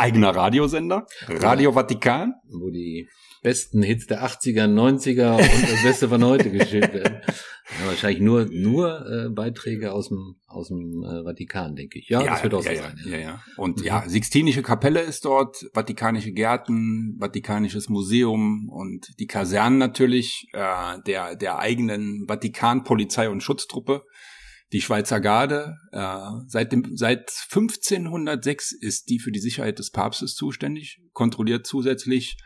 Eigener Radiosender, Radio Vatikan. Wo die besten Hits der 80er, 90er und das Beste von heute geschildert werden. Ja, wahrscheinlich nur nur äh, Beiträge aus dem aus dem äh, Vatikan, denke ich. Ja, ja das wird auch ja, so sein. Ja, ja. ja. Und mhm. ja, Sixtinische Kapelle ist dort, Vatikanische Gärten, Vatikanisches Museum und die Kasernen natürlich äh, der der eigenen Vatikanpolizei und Schutztruppe. Die Schweizer Garde, äh, seit, dem, seit 1506 ist die für die Sicherheit des Papstes zuständig, kontrolliert zusätzlich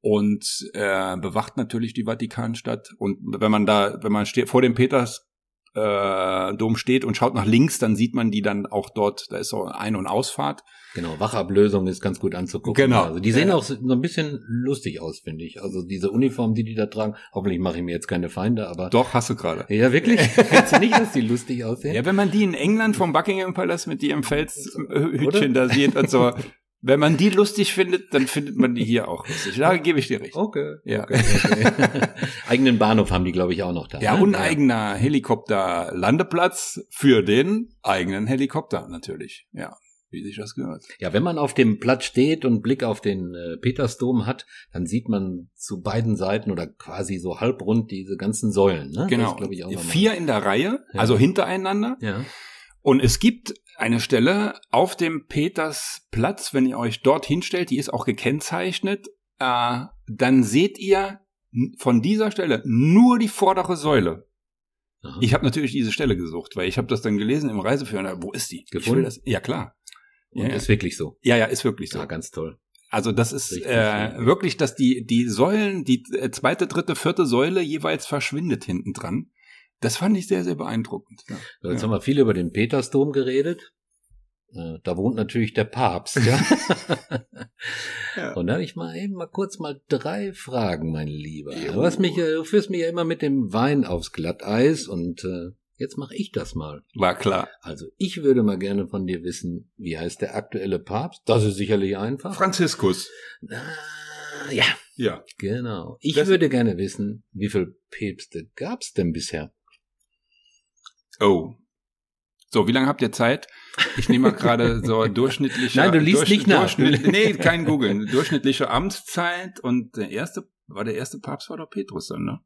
und äh, bewacht natürlich die Vatikanstadt. Und wenn man da, wenn man steht vor dem Peters äh, Dom steht und schaut nach links, dann sieht man die dann auch dort, da ist so Ein- und Ausfahrt. Genau, Wachablösung ist ganz gut anzugucken. Genau. Also die sehen auch so ein bisschen lustig aus, finde ich. Also diese Uniform, die die da tragen, hoffentlich mache ich mir jetzt keine Feinde, aber. Doch, hast du gerade. Ja, wirklich? Findest du nicht, dass die lustig aussehen? Ja, wenn man die in England vom Buckingham Palace mit ihrem Felshütchen da sieht und so, wenn man die lustig findet, dann findet man die hier auch lustig. Da gebe ich dir recht. Okay. Ja. okay, okay. Eigenen Bahnhof haben die, glaube ich, auch noch da. Ja, ne? und eigener Helikopterlandeplatz für den eigenen Helikopter natürlich. Ja, wie sich das gehört. Ja, wenn man auf dem Platz steht und Blick auf den äh, Petersdom hat, dann sieht man zu beiden Seiten oder quasi so halbrund diese ganzen Säulen. Ne? Das Genau. ist, glaub ich, auch noch mal- Vier in der Reihe, Ja. also hintereinander. Ja. Und es gibt eine Stelle auf dem Petersplatz, wenn ihr euch dort hinstellt, die ist auch gekennzeichnet, äh, dann seht ihr von dieser Stelle nur die vordere Säule. Aha. Ich habe natürlich diese Stelle gesucht, weil ich habe das dann gelesen im Reiseführer. Wo ist die? Gefunden? Ja, klar. Und Ja, ist wirklich so. Ja, ja, ist wirklich so. Ja, ganz toll. Also das ist Richtig, äh, ja. wirklich, dass die die Säulen, die äh, zweite, dritte, vierte Säule jeweils verschwindet hinten dran. Das fand ich sehr, sehr beeindruckend. Ja. So, jetzt Ja. haben wir viel über den Petersdom geredet. Äh, Da wohnt natürlich der Papst, ja. Ja. Und da habe ich mal eben mal kurz mal drei Fragen, mein Lieber. Jo. Du, hast mich, du führst mich ja immer mit dem Wein aufs Glatteis und äh, jetzt mache ich das mal. War klar. Also ich würde mal gerne von dir wissen, wie heißt der aktuelle Papst? Das ist sicherlich einfach. Franziskus. Ah, ja, Ja. genau. Ich Das- würde gerne wissen, wie viele Päpste gab's denn bisher? Oh. So, wie lange habt ihr Zeit? Ich nehme mal gerade so durchschnittliche. Nein, du liest nicht nach. Nee, kein Googeln. Durchschnittliche Amtszeit und der erste, war der erste Papst war doch Petrus dann, ne?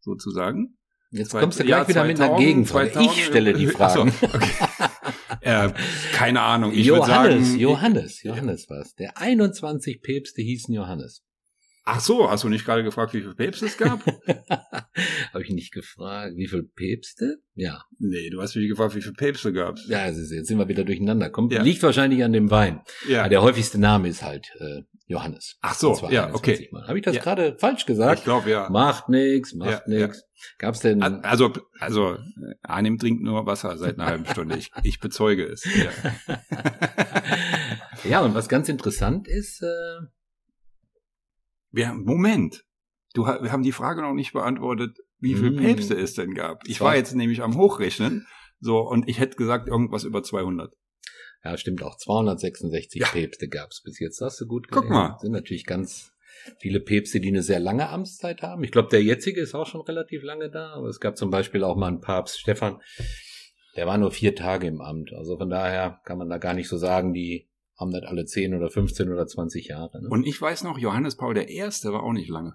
Sozusagen. Jetzt Zwei- kommst du gleich ja, wieder mit einer 2000, Gegenfrage. 2000, ich stelle die Ach so, Fragen. okay. äh, keine Ahnung. Ich würde Johannes, sagen, Johannes, Johannes war's. Der 21 Päpste hießen Johannes. Ach so, hast du nicht gerade gefragt, wie viele Päpste es gab? Habe ich nicht gefragt, wie viele Päpste? Ja. nee, du hast mich gefragt, wie viele Päpste gab Ja, also jetzt sind wir wieder durcheinander. Kommt, Ja. Liegt wahrscheinlich an dem Wein. Ja. Ja, der häufigste Name ist halt äh, Johannes. Ach so, ja, 21 okay. Habe ich das Ja. gerade falsch ich gesagt? glaube, ja. Macht nix, macht Ja, ja. nix. Gab's denn? Also, also, Arnim trinkt nur Wasser seit einer halben Stunde. Ich, ich bezeuge es. Ja. ja, und was ganz interessant ist, äh, Wir, Moment. Du, wir haben die Frage noch nicht beantwortet, wie viele Mm. Päpste es denn gab. Ich Zwei. war jetzt nämlich am Hochrechnen. So, und ich hätte gesagt, irgendwas über 200. ja, stimmt auch, 266 Ja. Päpste gab's bis jetzt. Hast du gut Guck mal. Sind natürlich ganz viele Päpste, die eine sehr lange Amtszeit haben. Ich glaube, der jetzige ist auch schon relativ lange da, aber es gab zum Beispiel auch mal einen Papst, Stefan, der war nur vier Tage im Amt. Also von daher kann man da gar nicht so sagen, die haben das alle 10 oder 15 oder 20 Jahre. Ne? Und ich weiß noch, Johannes Paul I. war auch nicht lange.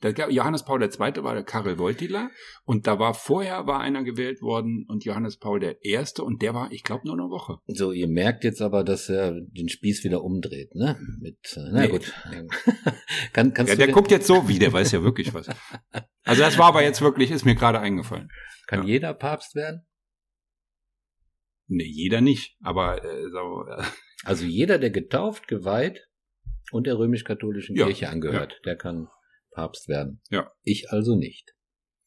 Der, gab- Johannes Paul II. war der Karel Wojtyla und da war vorher war einer gewählt worden und Johannes Paul I. und der war, ich glaube, nur eine Woche. So, ihr merkt jetzt aber, dass er den Spieß wieder umdreht, ne? Mit, äh, na Nee. gut. Kann, kannst Ja, der guckt jetzt so, wie, der weiß ja wirklich was. Also das war aber jetzt wirklich, ist mir gerade eingefallen. kann ja. jeder Papst werden? Nee, jeder nicht, aber äh, so, äh, Also jeder, der getauft, geweiht und der römisch-katholischen Ja, Kirche angehört, der kann Papst werden. Ja. Ich also nicht.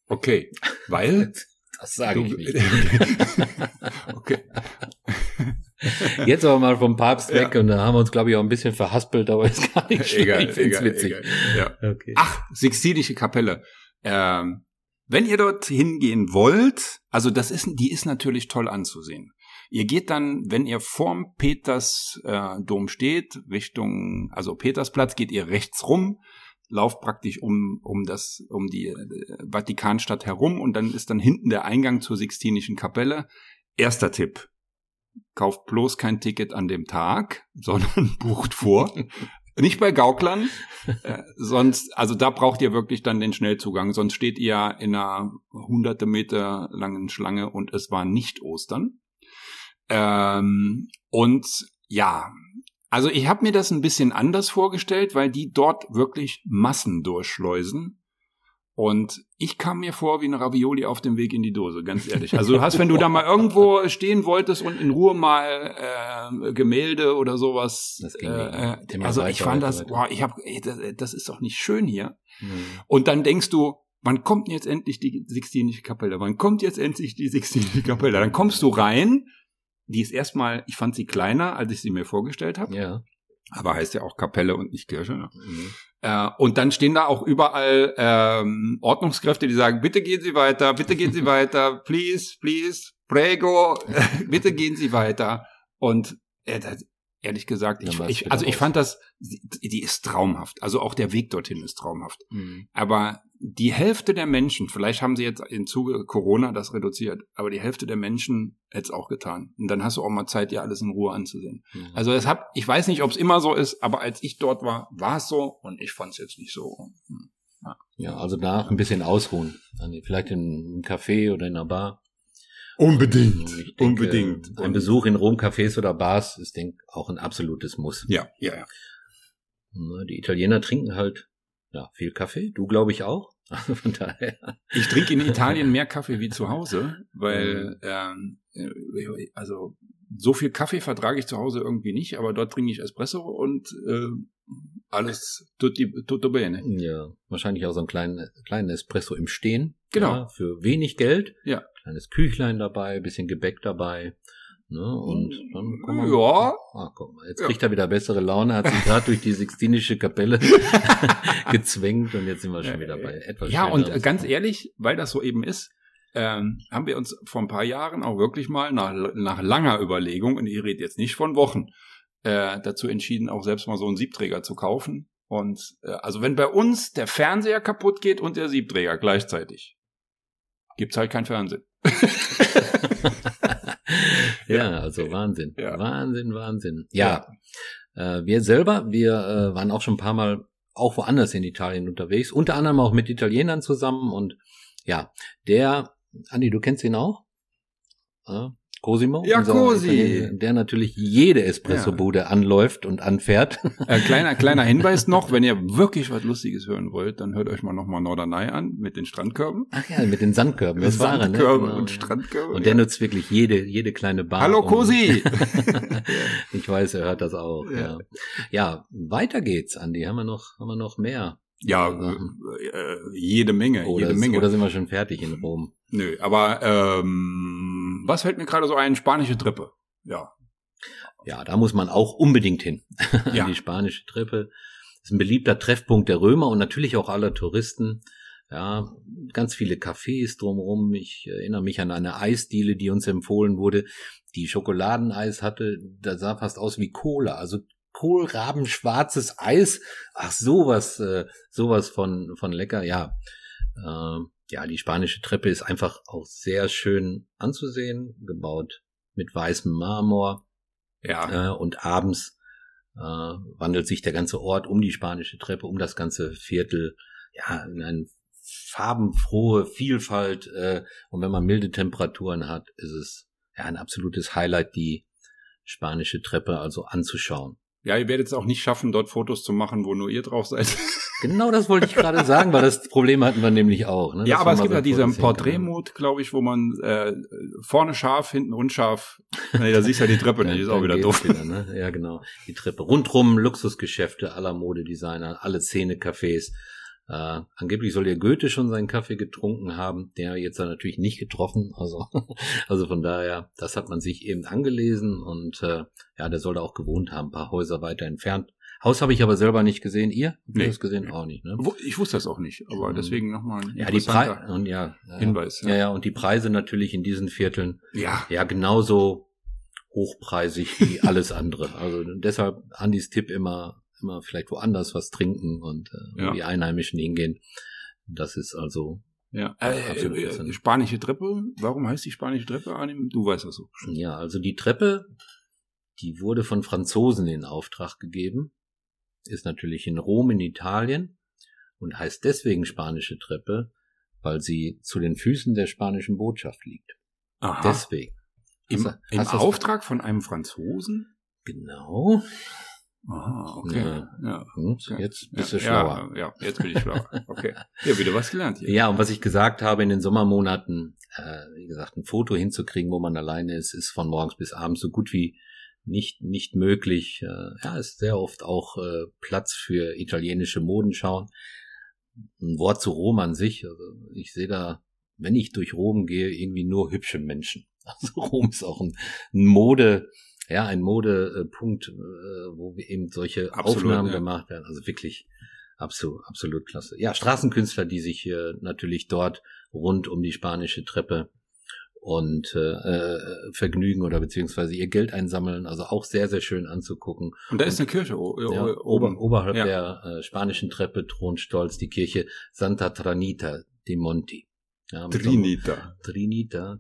okay, weil Das sage ich nicht. okay. Jetzt aber mal vom Papst weg und da haben wir uns, glaube ich, auch ein bisschen verhaspelt, aber ist gar nicht schlimm. egal, ich find's egal, witzig. egal. Ja. Okay. Ach, Sixtinische Kapelle. Ähm, wenn ihr dort hingehen wollt, also das ist, die ist natürlich toll anzusehen. Ihr geht dann, wenn ihr vorm Petersdom äh, steht, Richtung, also Petersplatz, geht ihr rechts rum, lauft praktisch um, um das, um die äh, Vatikanstadt herum und dann ist dann hinten der Eingang zur Sixtinischen Kapelle. Erster Tipp. Kauft bloß kein Ticket an dem Tag, sondern bucht vor. Nicht bei Gauklern, äh, sonst, also da braucht ihr wirklich dann den Schnellzugang, sonst steht ihr in einer hunderte Meter langen Schlange und es war nicht Ostern. Ähm, und ja, also ich habe mir das ein bisschen anders vorgestellt, weil die dort wirklich Massen durchschleusen. Und ich kam mir vor wie eine Ravioli auf dem Weg in die Dose, ganz ehrlich. Also du hast, wenn du da mal irgendwo stehen wolltest und in Ruhe mal äh, Gemälde oder sowas, Das ging äh. Immer also ich fand das, boah, ich habe, das, das ist doch nicht schön hier. Hm. Und dann denkst du, wann kommt jetzt endlich die Sixtinische Kapelle? Wann kommt jetzt endlich die Sixtinische Kapelle? Dann kommst du rein, die ist erstmal, ich fand sie kleiner, als ich sie mir vorgestellt habe. Ja. Aber heißt ja auch Kapelle und nicht Kirche. Ne? Mhm. Äh, und dann stehen da auch überall ähm, Ordnungskräfte, die sagen, bitte gehen Sie weiter, bitte gehen Sie weiter, please, please, prego, bitte gehen Sie weiter. Und äh, das, ehrlich gesagt, ich, ich, also ich fand das, die, ist traumhaft. Also auch der Weg dorthin ist traumhaft. Mhm. Aber die Hälfte der Menschen, vielleicht haben sie jetzt im Zuge Corona das reduziert, aber die Hälfte der Menschen hätte es auch getan. Und dann hast du auch mal Zeit, dir alles in Ruhe anzusehen. Mhm. Also es hat, ich weiß nicht, ob es immer so ist, aber als ich dort war, war es so und ich fand es jetzt nicht so. Hm. Ja, also da ein bisschen ausruhen. Also Vielleicht in einem Café oder in einer Bar. Unbedingt, Ich denke, unbedingt. Ein Besuch in Rom, Cafés oder Bars ist, denke auch ein absolutes Muss. Ja, ja, ja. Die Italiener trinken halt ja, viel Kaffee. Du, glaube ich, auch. Also von daher. Ich trinke in Italien mehr Kaffee wie zu Hause, weil ähm, äh, also so viel Kaffee vertrage ich zu Hause irgendwie nicht, aber dort trinke ich Espresso und äh, alles tutti, tutto bene. Ja, wahrscheinlich auch so einen kleinen, kleinen Espresso im Stehen. Genau. Ja, für wenig Geld. Ja. Kleines Küchlein dabei, bisschen Gebäck dabei. Ne, und dann kann man, Ja. Ah, guck mal, jetzt Ja. kriegt er wieder bessere Laune, hat sich gerade durch die Sixtinische Kapelle gezwängt und jetzt sind wir schon wieder bei etwas Ja, und ganz ehrlich, weil das so eben ist, ähm, haben wir uns vor ein paar Jahren auch wirklich mal nach, nach langer Überlegung, und ich rede jetzt nicht von Wochen, äh, dazu entschieden, auch selbst mal so einen Siebträger zu kaufen. Und äh, also wenn bei uns der Fernseher kaputt geht und der Siebträger gleichzeitig, gibt's halt kein Fernsehen. ja, also Wahnsinn. Ja. Wahnsinn, Wahnsinn. Ja, Äh, wir selber, wir äh, waren auch schon ein paar Mal auch woanders in Italien unterwegs, unter anderem auch mit Italienern zusammen und ja, der, Andi, du kennst ihn auch? Cosimo? Ja, Cosi. Der natürlich jede Espresso-Bude anläuft und anfährt. Äh, kleiner, kleiner Hinweis noch, wenn ihr wirklich was Lustiges hören wollt, dann hört euch mal nochmal Norderney an mit den Strandkörben. Ach ja, mit den Sandkörben. Das war er, ne? Genau, und ja. Strandkörbe. Und der ja. nutzt wirklich jede, jede kleine Bar. Hallo Cosi! ich weiß, er hört das auch. Ja. Ja, ja weiter geht's, Andi. Haben wir noch, haben wir noch mehr? Ja, äh, jede Menge, Oder, jede Menge. oder sind wir schon fertig in Rom? Nö, aber ähm, was fällt mir gerade so ein? Spanische Treppe. Ja. Ja, da muss man auch unbedingt hin. Ja. Die spanische Treppe ist ein beliebter Treffpunkt der Römer und natürlich auch aller Touristen. Ja, ganz viele Cafés drumherum. Ich erinnere mich an eine Eisdiele, die uns empfohlen wurde, die Schokoladeneis hatte. Da sah fast aus wie Cola. Also Kohlrabenschwarzes Eis. Ach, sowas, äh, sowas von, von lecker. Ja, äh, ja, die spanische Treppe ist einfach auch sehr schön anzusehen, gebaut mit weißem Marmor. Ja. Äh, und abends äh, wandelt sich der ganze Ort um die spanische Treppe, um das ganze Viertel, ja, in eine farbenfrohe Vielfalt. Äh, und wenn man milde Temperaturen hat, ist es ja ein absolutes Highlight, die spanische Treppe also anzuschauen. Ja, ihr werdet es auch nicht schaffen, dort Fotos zu machen, wo nur ihr drauf seid. Genau das wollte ich gerade sagen, weil das Problem hatten wir nämlich auch. Ne? ja, aber es gibt ja diesen. Porträtmode, glaube ich, wo man äh, vorne scharf, hinten unscharf. Nee, da siehst du ja die Treppe nicht, ist auch wieder doof. Wieder, ne? Ja, genau. Die Treppe. Rundrum Luxusgeschäfte aller Modedesigner, alle Szene-Cafés. Äh, angeblich soll der Goethe schon seinen Kaffee getrunken haben, der jetzt dann natürlich nicht getroffen. Also, also von daher, das hat man sich eben angelesen und äh, ja, der soll da auch gewohnt haben, ein paar Häuser weiter entfernt. Haus habe ich aber selber nicht gesehen. Ihr? Habt ihr Nee. das gesehen? Auch nicht, ne? Ich wusste das auch nicht, aber Mhm. deswegen nochmal ein Ja, die Preise und ja, ja, Hinweis. ja, ja, und die Preise natürlich in diesen Vierteln ja. ja genauso hochpreisig wie alles andere. Also deshalb Andys Tipp immer, immer vielleicht woanders was trinken und äh, Ja. die Einheimischen hingehen. Das ist also, Ja, äh, äh, äh, sind- spanische Treppe. Warum heißt die spanische Treppe, Arnim? Du weißt das so. ja, also die Treppe, die wurde von Franzosen in Auftrag gegeben, ist natürlich in Rom in Italien und heißt deswegen spanische Treppe, weil sie zu den Füßen der spanischen Botschaft liegt. Aha. Deswegen. Im, Hast im hast Auftrag von einem Franzosen? Genau. Aha, okay. Ja. Ja. Und Ja. jetzt bist du ja, schlauer. Ja, ja, jetzt bin ich schlauer. Okay. Ja, wieder was gelernt hier. Ja, und was ich gesagt habe, in den Sommermonaten, äh, wie gesagt, ein Foto hinzukriegen, wo man alleine ist, ist von morgens bis abends so gut wie nicht, nicht möglich. Äh, ja, ist sehr oft auch äh, Platz für italienische Modenschauen. ein Wort zu Rom an sich. Also ich sehe da, wenn ich durch Rom gehe, irgendwie nur hübsche Menschen. Also Rom ist auch ein, ein Mode, ja, ein Modepunkt, äh, wo eben solche Absolut, Aufnahmen ja. gemacht werden. Also wirklich absolut, absolut klasse. Ja, Straßenkünstler, die sich äh, natürlich dort rund um die spanische Treppe und äh, äh, vergnügen oder beziehungsweise ihr Geld einsammeln. Also auch sehr, sehr schön anzugucken. Und da ist eine Kirche Ja, oben. ober, oberhalb Ja. der äh, spanischen Treppe thront stolz die Kirche Santa Tranita de Monti. Ja, so einem- Trinita. Trinita,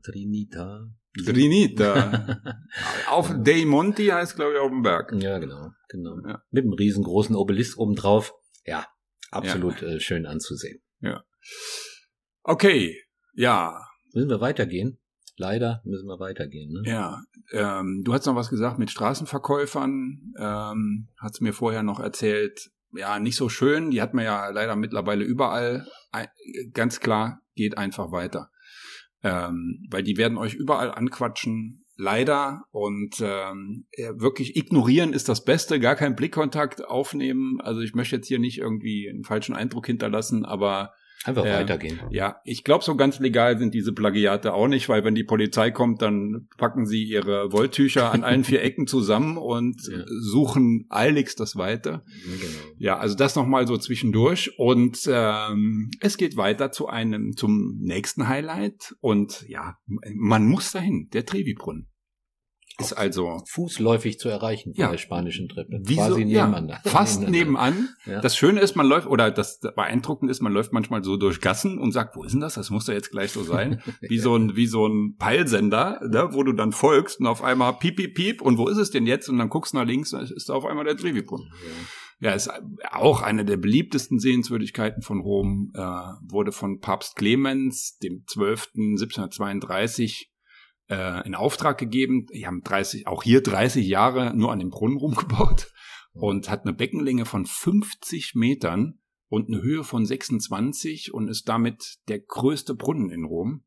Trinita. Auf Dei Monti heißt, glaube ich, auf dem Berg. Ja, genau, genau. Ja. Mit einem riesengroßen Obelisk obendrauf. Ja, absolut Äh, schön anzusehen. Okay, ja, Müssen wir weitergehen? Leider müssen wir weitergehen. Ne? ja. Ähm, du hast noch was gesagt mit Straßenverkäufern. Ähm, hast mir vorher noch erzählt. Ja, nicht so schön. Die hat man ja leider mittlerweile überall. Ganz klar, geht einfach weiter. Ähm, weil die werden euch überall anquatschen. Leider. Und ähm, wirklich ignorieren ist das Beste. Gar keinen Blickkontakt aufnehmen. Also ich möchte jetzt hier nicht irgendwie einen falschen Eindruck hinterlassen, aber Einfach Ja. weitergehen. Ja, ich glaube, so ganz legal sind diese Plagiate auch nicht, weil wenn die Polizei kommt, dann packen sie ihre Wolltücher an allen vier Ecken zusammen und Ja. suchen eiligst das Weite. Genau. Ja, also das nochmal so zwischendurch. Und ähm, es geht weiter zu einem, zum nächsten Highlight. Und ja, man muss dahin, der Trevi-Brunnen. Ist also Fußläufig zu erreichen von Ja. der spanischen Treppe. wie Quasi nebeneinander. Ja, fast nebenan. Ja. Das Schöne ist, man läuft, oder das beeindruckend ist, man läuft manchmal so durch Gassen und sagt, wo ist denn das? Das muss doch jetzt gleich so sein. Wie so ein, wie so ein Peilsender, ne, wo du dann folgst und auf einmal piep, piep, piep und wo ist es denn jetzt? Und dann guckst du nach links, dann ist da auf einmal der Trevi-Brunnen. Ja, ist auch eine der beliebtesten Sehenswürdigkeiten von Rom, äh, wurde von Papst Clemens, dem 12. 1732, äh, in Auftrag gegeben. Die haben 30, auch hier 30 Jahre nur an dem Brunnen rumgebaut und hat eine Beckenlänge von 50 Metern und eine Höhe von 26 und ist damit der größte Brunnen in Rom.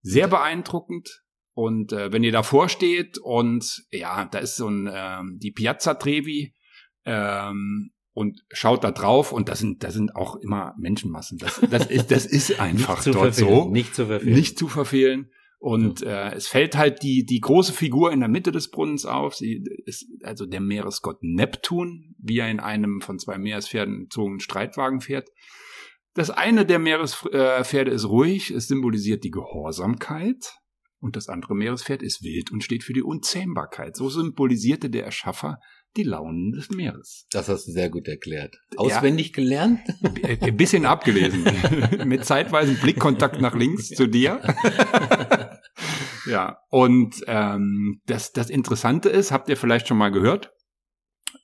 Sehr beeindruckend. Und äh, wenn ihr davor steht und ja, da ist so ein ähm, die Piazza Trevi ähm, und schaut da drauf und das sind da sind auch immer Menschenmassen. Das, das ist das ist einfach dort verfehlen. so Nicht zu verfehlen. nicht zu verfehlen. Und äh, es fällt halt die, die große Figur in der Mitte des Brunnens auf. Sie ist also der Meeresgott Neptun, wie er in einem von zwei Meerespferden gezogenen Streitwagen fährt. Das eine der Meerespferde ist ruhig, es symbolisiert die Gehorsamkeit. Und das andere Meerespferd ist wild und steht für die Unzähmbarkeit. So symbolisierte der Erschaffer die Launen des Meeres. Das hast du sehr gut erklärt. Auswendig gelernt? Ein ein bisschen abgelesen. Mit zeitweisen Blickkontakt nach links zu dir. ja, und ähm, das, das Interessante ist, habt ihr vielleicht schon mal gehört,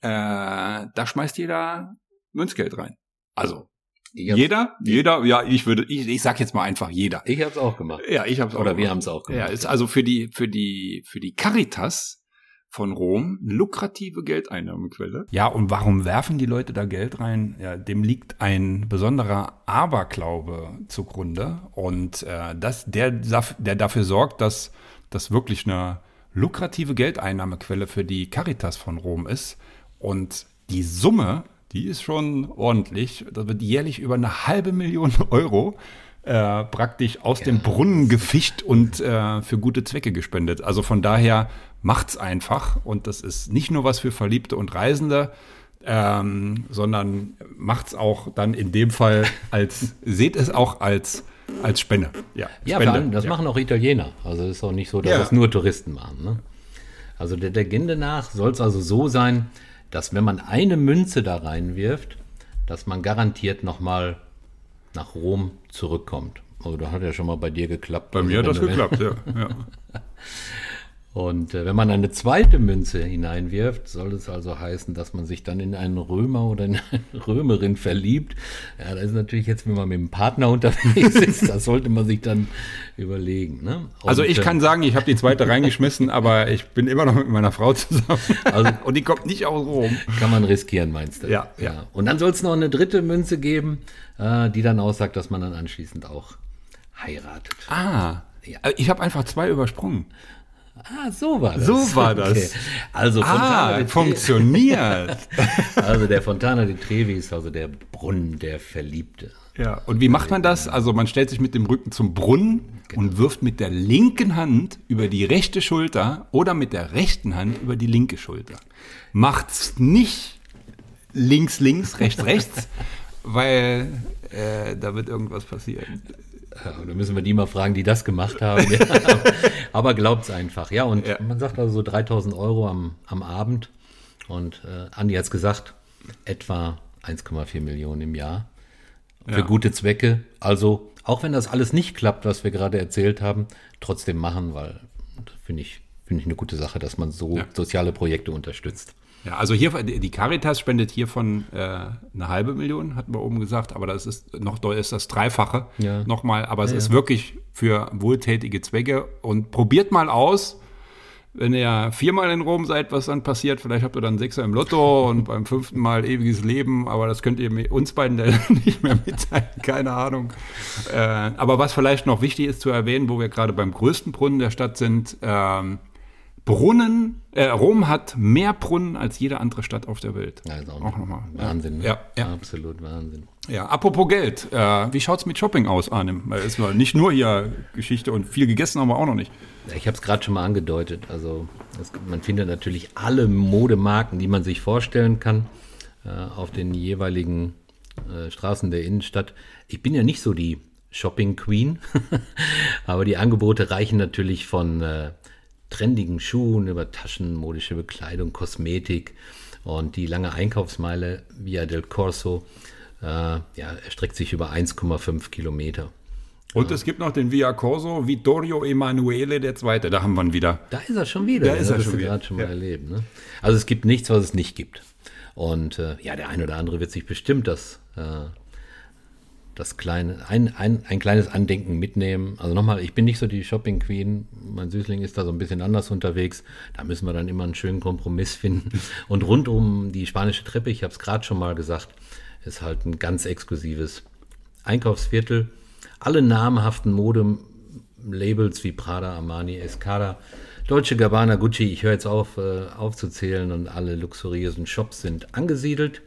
äh, da schmeißt jeder Münzgeld rein. Also, jeder, jeder, ja, ich würde, ich, ich sag jetzt mal einfach jeder. ich hab's auch gemacht. Ja, ich hab's auch Oder wir gemacht. haben es auch gemacht. Ja, ist also für die, für die, für die Caritas von Rom lukrative Geldeinnahmequelle. Ja, und warum werfen die Leute da Geld rein? Ja, dem liegt ein besonderer Aberglaube zugrunde. Und äh, das, der, der dafür sorgt, dass das wirklich eine lukrative Geldeinnahmequelle für die Caritas von Rom ist. Und die Summe, die ist schon ordentlich. Da wird jährlich über eine halbe Million Euro äh, praktisch aus dem Brunnen gefischt und äh, für gute Zwecke gespendet. Also von daher macht's einfach und das ist nicht nur was für Verliebte und Reisende, ähm, sondern macht's auch dann in dem Fall als seht es auch als als Spende. Ja, Ja, Spende. das ja. machen auch Italiener. Also es ist auch nicht so, dass Ja. das nur Touristen machen. Ne? Also der Legende nach soll es also so sein, dass wenn man eine Münze da reinwirft, dass man garantiert nochmal nach Rom zurückkommt. Also da hat ja schon mal bei dir geklappt. Bei Also mir hat wenn das geklappt, ja. ja. Und äh, wenn man eine zweite Münze hineinwirft, soll es also heißen, dass man sich dann in einen Römer oder in eine Römerin verliebt. Ja, das ist natürlich jetzt, wenn man mit dem Partner unterwegs ist, das sollte man sich dann überlegen. Ne? Und, Also ich äh, kann sagen, ich habe die zweite reingeschmissen, aber ich bin immer noch mit meiner Frau zusammen. Also- und die kommt nicht aus Rom. Kann man riskieren, meinst du? Ja, ja. Und dann soll es noch eine dritte Münze geben, äh, die dann aussagt, dass man dann anschließend auch heiratet. Ah, Ja. ich habe einfach zwei übersprungen. Ah, so war das. So war das. Okay. Also Fontana Ah, di Trevi. funktioniert. Also der Fontana di Trevi ist also der Brunnen der Verliebte. ja, und wie macht man das? Also man stellt sich mit dem Rücken zum Brunnen und wirft mit der linken Hand über die rechte Schulter oder mit der rechten Hand über die linke Schulter. Macht's nicht links, links, rechts, rechts, weil äh, da wird irgendwas passieren. Ja, Da müssen wir die mal fragen, die das gemacht haben. Ja, aber glaubt's einfach. Ja, und Ja. man sagt also so 3000 Euro am, am Abend. Und äh, Andi hat's gesagt, etwa 1,4 Millionen im Jahr für Ja. gute Zwecke. Also, auch wenn das alles nicht klappt, was wir gerade erzählt haben, trotzdem machen, weil finde ich, finde ich eine gute Sache, dass man so soziale Projekte unterstützt. Ja, also hier, die Caritas spendet hiervon äh, eine halbe Million, hatten wir oben gesagt, aber das ist noch ist das Dreifache Ja. nochmal, aber es Ja, ist ja. wirklich für wohltätige Zwecke und probiert mal aus, wenn ihr viermal in Rom seid, was dann passiert, vielleicht habt ihr dann Sechser im Lotto und beim fünften Mal ewiges Leben, aber das könnt ihr uns beiden dann nicht mehr mitteilen, keine Ahnung. Äh, aber was vielleicht noch wichtig ist zu erwähnen, wo wir gerade beim größten Brunnen der Stadt sind, ähm, Brunnen, äh, Rom hat mehr Brunnen als jede andere Stadt auf der Welt. Ist auch, Auch nochmal. Wahnsinn. ne? Ja, ja. Absolut Wahnsinn. Ja, apropos Geld, äh, wie schaut's mit Shopping aus, Arnim? Weil es war nicht nur hier Geschichte und viel gegessen haben wir auch noch nicht. Ich habe es gerade schon mal angedeutet. Also es, man findet natürlich alle Modemarken, die man sich vorstellen kann, äh, auf den jeweiligen äh, Straßen der Innenstadt. Ich bin ja nicht so die Shopping Queen, aber die Angebote reichen natürlich von äh, trendigen Schuhen über Taschen, modische Bekleidung, Kosmetik und die lange Einkaufsmeile Via del Corso äh, ja, erstreckt sich über 1,5 Kilometer. Und es gibt noch den Via Corso Vittorio Emanuele II. Da haben wir ihn wieder. Da ist er schon wieder. Da ist er schon wieder. gerade schon mal Ja. erlebt. Ne? Also es gibt nichts, was es nicht gibt. Und äh, ja, der eine oder andere wird sich bestimmt das, äh, das kleine, ein, ein, ein kleines Andenken mitnehmen. Also nochmal, ich bin nicht so die Shopping Queen. Mein Süßling ist da so ein bisschen anders unterwegs. Da müssen wir dann immer einen schönen Kompromiss finden. Und rund um die spanische Treppe, ich habe es gerade schon mal gesagt, ist halt ein ganz exklusives Einkaufsviertel. Alle namhaften Mode-Labels wie Prada, Armani, Escada, Deutsche Gabbana, Gucci, ich höre jetzt auf äh, aufzuzählen und alle luxuriösen Shops sind angesiedelt.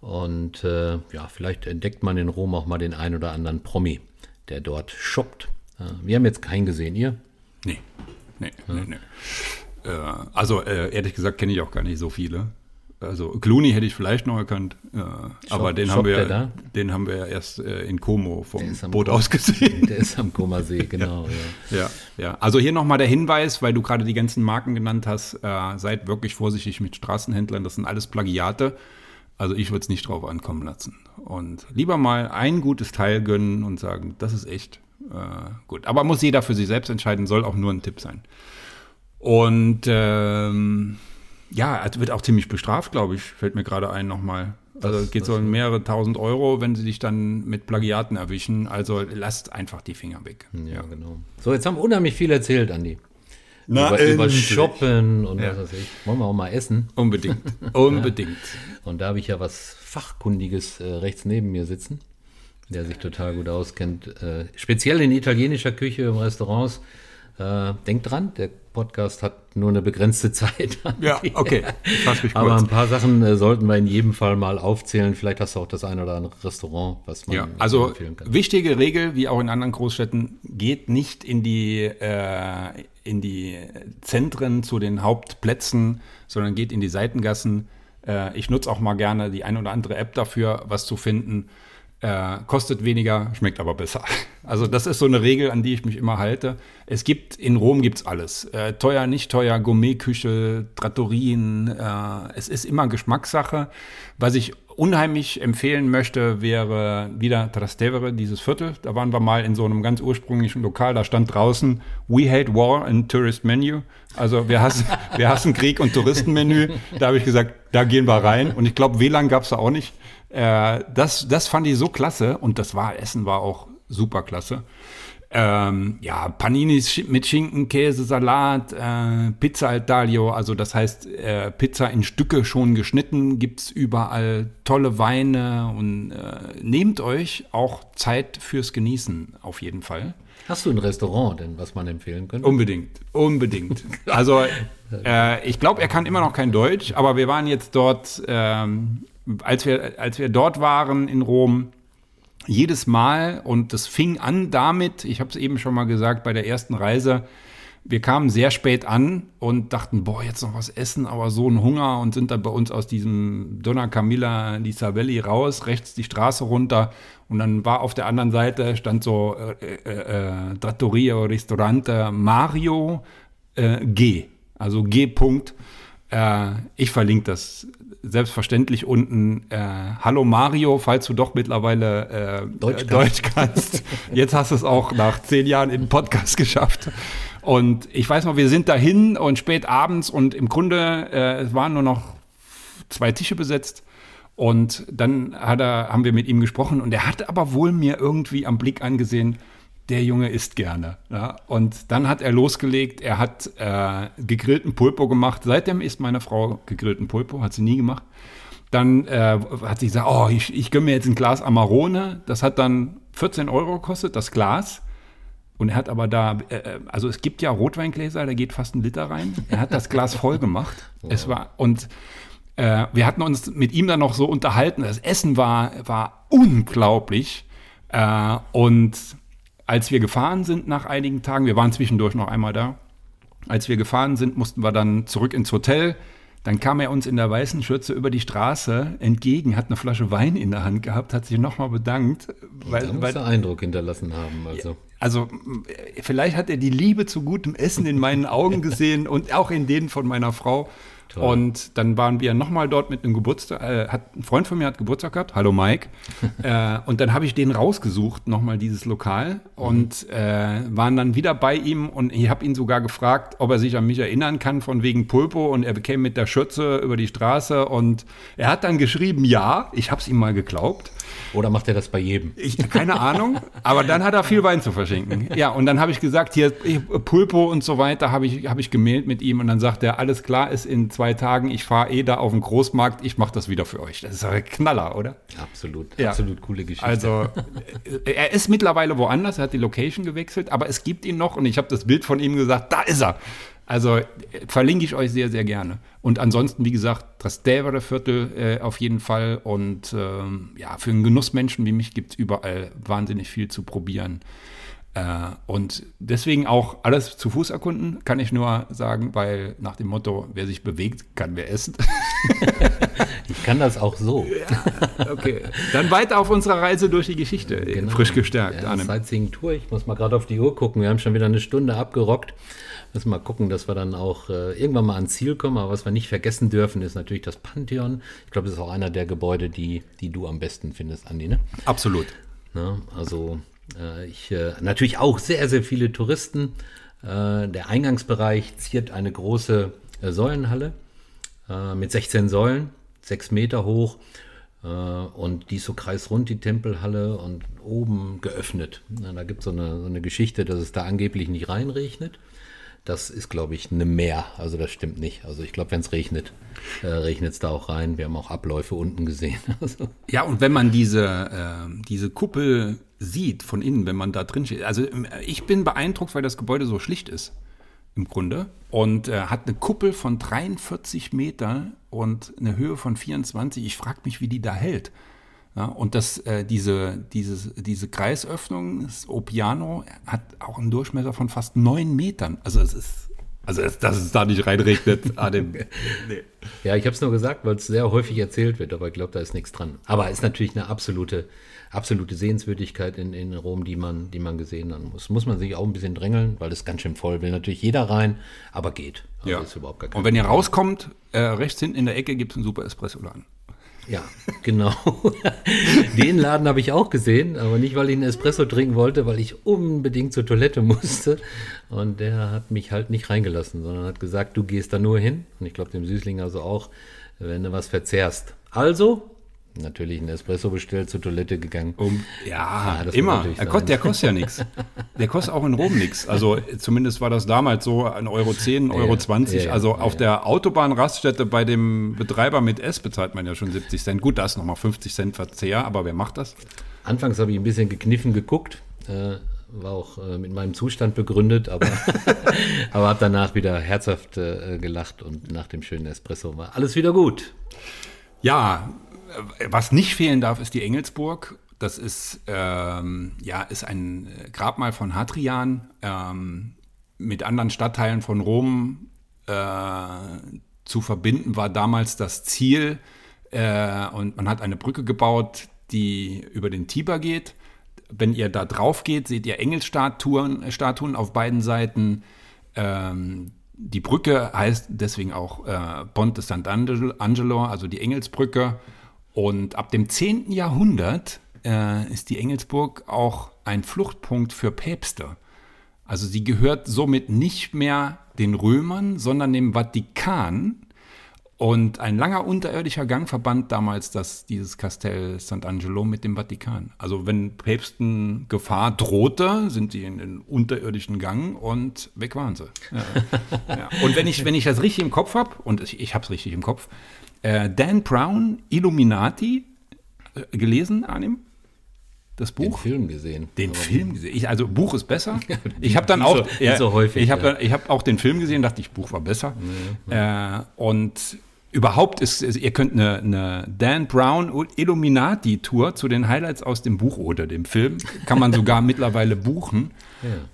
Und äh, ja, vielleicht entdeckt man in Rom auch mal den ein oder anderen Promi, der dort shoppt. Äh, wir haben jetzt keinen gesehen, ihr? Nee, nee, nee, nee. Äh, also äh, ehrlich gesagt kenne ich auch gar nicht so viele. Also Clooney hätte ich vielleicht noch erkannt, äh, aber den haben, wir, da? den haben wir ja erst äh, in Como vom Boot aus gesehen. Der ist am Komasee, genau. ja. Ja, ja. Also hier nochmal der Hinweis, weil du gerade die ganzen Marken genannt hast, seid wirklich vorsichtig mit Straßenhändlern, das sind alles Plagiate. Also ich würde es nicht drauf ankommen lassen. Und lieber mal ein gutes Teil gönnen und sagen, das ist echt äh, gut. Aber muss jeder für sich selbst entscheiden, soll auch nur ein Tipp sein. Und ähm, ja, es wird auch ziemlich bestraft, glaube ich, fällt mir gerade ein nochmal. Also es geht so in mehrere tausend Euro, wenn sie dich dann mit Plagiaten erwischen. Also lasst einfach die Finger weg. Ja, genau. So, jetzt haben wir unheimlich viel erzählt, Andi. Na, über, über. Shoppen und Ja. was weiß ich. Wollen wir auch mal essen? Unbedingt. Unbedingt. Und da habe ich ja was Fachkundiges äh, rechts neben mir sitzen, der sich total gut auskennt. Äh, speziell in italienischer Küche im Restaurants. Äh, denkt dran, der Podcast hat nur eine begrenzte Zeit. Ja, okay. Aber ein paar Sachen äh, sollten wir in jedem Fall mal aufzählen. Vielleicht hast du auch das ein oder andere Restaurant, was man Ja, also empfehlen kann. wichtige Regel, wie auch in anderen Großstädten, geht nicht in die, äh, in die Zentren zu den Hauptplätzen, sondern geht in die Seitengassen. Äh, ich nutze auch mal gerne die ein oder andere App dafür, was zu finden. Äh, kostet weniger, schmeckt aber besser. Also das ist so eine Regel, an die ich mich immer halte. Es gibt, in Rom gibt's alles. Äh, teuer, nicht teuer, Gourmetküche, Trattorien. Äh, es ist immer Geschmackssache. Was ich unheimlich empfehlen möchte, wäre wieder Trastevere, dieses Viertel. Da waren wir mal in so einem ganz ursprünglichen Lokal. Da stand draußen We hate war and tourist menu. Also wir hassen, wir hassen Krieg und Touristenmenü. Da habe ich gesagt, da gehen wir rein. Und ich glaube, WLAN gab's da auch nicht. Äh, das, das fand ich so klasse. Und das war, Essen war auch super klasse. Ähm, ja, Paninis mit Schinken, Käse, Salat, äh, Pizza al Taglio, also das heißt äh, Pizza in Stücke schon geschnitten, gibt's überall tolle Weine und äh, nehmt euch auch Zeit fürs Genießen auf jeden Fall. Hast du ein Restaurant denn, was man empfehlen könnte? Unbedingt, unbedingt. Also äh, ich glaube, er kann immer noch kein Deutsch, aber wir waren jetzt dort, ähm, als, wir, als wir dort waren in Rom, jedes Mal und das fing an damit, ich habe es eben schon mal gesagt, bei der ersten Reise, wir kamen sehr spät an und dachten, boah, jetzt noch was essen, aber so ein Hunger und sind dann bei uns aus diesem Donna Camilla di Savelli raus, rechts die Straße runter und dann war auf der anderen Seite stand so äh, äh, äh Trattoria Ristorante Mario äh, G, also G. -Punkt. Äh, ich verlinke das selbstverständlich unten. Äh, Hallo Mario, falls du doch mittlerweile Deutsch, Deutsch kannst. Jetzt hast du es auch nach zehn Jahren in den Podcast geschafft. Und ich weiß noch, wir sind dahin und spät abends und im Grunde, äh, es waren nur noch zwei Tische besetzt. Und dann er, haben wir mit ihm gesprochen und er hat aber wohl mir irgendwie am Blick angesehen, der Junge isst gerne. Ja? Und dann hat er losgelegt, er hat äh, gegrillten Pulpo gemacht. Seitdem isst meine Frau gegrillten Pulpo, hat sie nie gemacht. Dann äh, hat sie gesagt, oh, ich, ich gönne mir jetzt ein Glas Amarone. Das hat dann 14 Euro gekostet, das Glas. Und er hat aber da, äh, äh, also es gibt ja Rotweingläser, da geht fast ein Liter rein. Er hat das Glas voll gemacht. Wow. Es war, und äh, wir hatten uns mit ihm dann noch so unterhalten. Das Essen war, war unglaublich. Äh, und als wir gefahren sind nach einigen Tagen, wir waren zwischendurch noch einmal da, als wir gefahren sind, mussten wir dann zurück ins Hotel. Dann kam er uns in der weißen Schürze über die Straße entgegen, hat eine Flasche Wein in der Hand gehabt, hat sich nochmal bedankt. Weil, da muss weil, Eindruck hinterlassen haben. Also. also vielleicht hat er die Liebe zu gutem Essen in meinen Augen gesehen und auch in denen von meiner Frau. Toll. Und dann waren wir nochmal dort mit einem Geburtstag, äh, hat, ein Freund von mir hat Geburtstag gehabt, hallo Mike. äh, und dann habe ich den rausgesucht, nochmal dieses Lokal mhm. und äh, waren dann wieder bei ihm und ich habe ihn sogar gefragt, ob er sich an mich erinnern kann von wegen Pulpo und er bekäme mit der Schürze über die Straße und er hat dann geschrieben, ja, ich habe es ihm mal geglaubt. Oder macht er das bei jedem? Ich, keine Ahnung, aber dann hat er viel Wein zu verschenken. Ja, und dann habe ich gesagt, hier Pulpo und so weiter, habe ich, hab ich gemailt mit ihm und dann sagt er, alles klar, ist in zwei Tagen, ich fahre eh da auf den Großmarkt, ich mache das wieder für euch. Das ist ein Knaller, oder? Absolut, ja. absolut coole Geschichte. Also, äh, er ist mittlerweile woanders, er hat die Location gewechselt, aber es gibt ihn noch und ich habe das Bild von ihm gesagt, da ist er. Also verlinke ich euch sehr, sehr gerne. Und ansonsten, wie gesagt, das Dävere Viertel äh, auf jeden Fall. Und ähm, ja, für einen Genussmenschen wie mich gibt es überall wahnsinnig viel zu probieren. Äh, und deswegen auch alles zu Fuß erkunden, kann ich nur sagen, weil nach dem Motto, wer sich bewegt, kann wer essen. kann das auch so. Ja, okay. Dann weiter auf unserer Reise durch die Geschichte, genau. frisch gestärkt. Ja, Sightseeing-Tour, ich muss mal gerade auf die Uhr gucken, wir haben schon wieder eine Stunde abgerockt. Müssen mal gucken, dass wir dann auch äh, irgendwann mal ans Ziel kommen. Aber was wir nicht vergessen dürfen, ist natürlich das Pantheon. Ich glaube, das ist auch einer der Gebäude, die, die du am besten findest, Andi. Ne? Absolut. Na, also äh, ich äh, natürlich auch sehr, sehr viele Touristen. Äh, der Eingangsbereich ziert eine große äh, Säulenhalle äh, mit 16 Säulen, 6 Meter hoch. Und die ist so kreisrund, die Tempelhalle, und oben geöffnet. Da gibt es so eine, so eine Geschichte, dass es da angeblich nicht reinregnet. Das ist, glaube ich, eine Mehr. Also das stimmt nicht. Also ich glaube, wenn es regnet, äh, regnet es da auch rein. Wir haben auch Abläufe unten gesehen. Also. Ja, und wenn man diese, äh, diese Kuppel sieht von innen, wenn man da drin steht. Also ich bin beeindruckt, weil das Gebäude so schlicht ist im Grunde und äh, hat eine Kuppel von 43 Metern und eine Höhe von 24. Ich frage mich, wie die da hält. Ja, und das, äh, diese, dieses, diese Kreisöffnung, das Opiano, hat auch einen Durchmesser von fast neun Metern. Also es ist, also dass es da nicht reinregnet. dem, nee. Ja, ich habe es nur gesagt, weil es sehr häufig erzählt wird, aber ich glaube, da ist nichts dran. Aber es ist natürlich eine absolute, absolute Sehenswürdigkeit in, in Rom, die man, die man gesehen haben muss. Muss man sich auch ein bisschen drängeln, weil es ganz schön voll will. Natürlich jeder rein, aber geht. Also ja. Und wenn ihr rauskommt, äh, rechts hinten in der Ecke gibt es einen super Espresso-Laden. Ja, genau. Den Laden habe ich auch gesehen, aber nicht, weil ich einen Espresso trinken wollte, weil ich unbedingt zur Toilette musste. Und der hat mich halt nicht reingelassen, sondern hat gesagt, du gehst da nur hin. Und ich glaube, dem Süßling also auch, wenn du was verzehrst. Also natürlich einen Espresso bestellt, zur Toilette gegangen. Um, ja, ja immer. Der, Gott, der kostet ja nichts. Der kostet auch in Rom nichts. Also zumindest war das damals so, ein Euro 10, Euro ja, 20. Ja, also auf der Autobahnraststätte bei dem Betreiber mit S bezahlt man ja schon 70 Cent. Gut, da ist nochmal 50 Cent Verzehr, aber wer macht das? Anfangs habe ich ein bisschen gekniffen geguckt, äh, war auch äh, mit meinem Zustand begründet, aber, aber habe danach wieder herzhaft äh, gelacht und nach dem schönen Espresso war alles wieder gut. Ja, was nicht fehlen darf, ist die Engelsburg. Das ist, ähm, ja, ist ein Grabmal von Hadrian ähm, mit anderen Stadtteilen von Rom äh, zu verbinden, war damals das Ziel. Äh, und man hat eine Brücke gebaut, die über den Tiber geht. Wenn ihr da drauf geht, seht ihr Engelsstatuen Statuen auf beiden Seiten. Ähm, die Brücke heißt deswegen auch äh, Ponte Sant'Angelo, also die Engelsbrücke. Und ab dem 10. Jahrhundert äh, ist die Engelsburg auch ein Fluchtpunkt für Päpste. Also sie gehört somit nicht mehr den Römern, sondern dem Vatikan. Und ein langer unterirdischer Gang verband damals das, dieses Kastell Sant'Angelo mit dem Vatikan. Also wenn Päpsten Gefahr drohte, sind sie in den unterirdischen Gang und weg waren sie. Ja. ja. Und wenn ich, wenn ich das richtig im Kopf habe, und ich, ich habe es richtig im Kopf, äh, Dan Brown, Illuminati, äh, gelesen, Arnim? Das Buch? Den Film gesehen. Den Film gesehen. Ich, also Buch ist besser. Ich habe dann auch so, ja, so häufig. Ich habe ja. hab auch den Film gesehen, dachte ich, Buch war besser. Ja, äh, und überhaupt ist, ist, ihr könnt eine, eine Dan Brown Illuminati Tour zu den Highlights aus dem Buch oder dem Film kann man sogar mittlerweile buchen.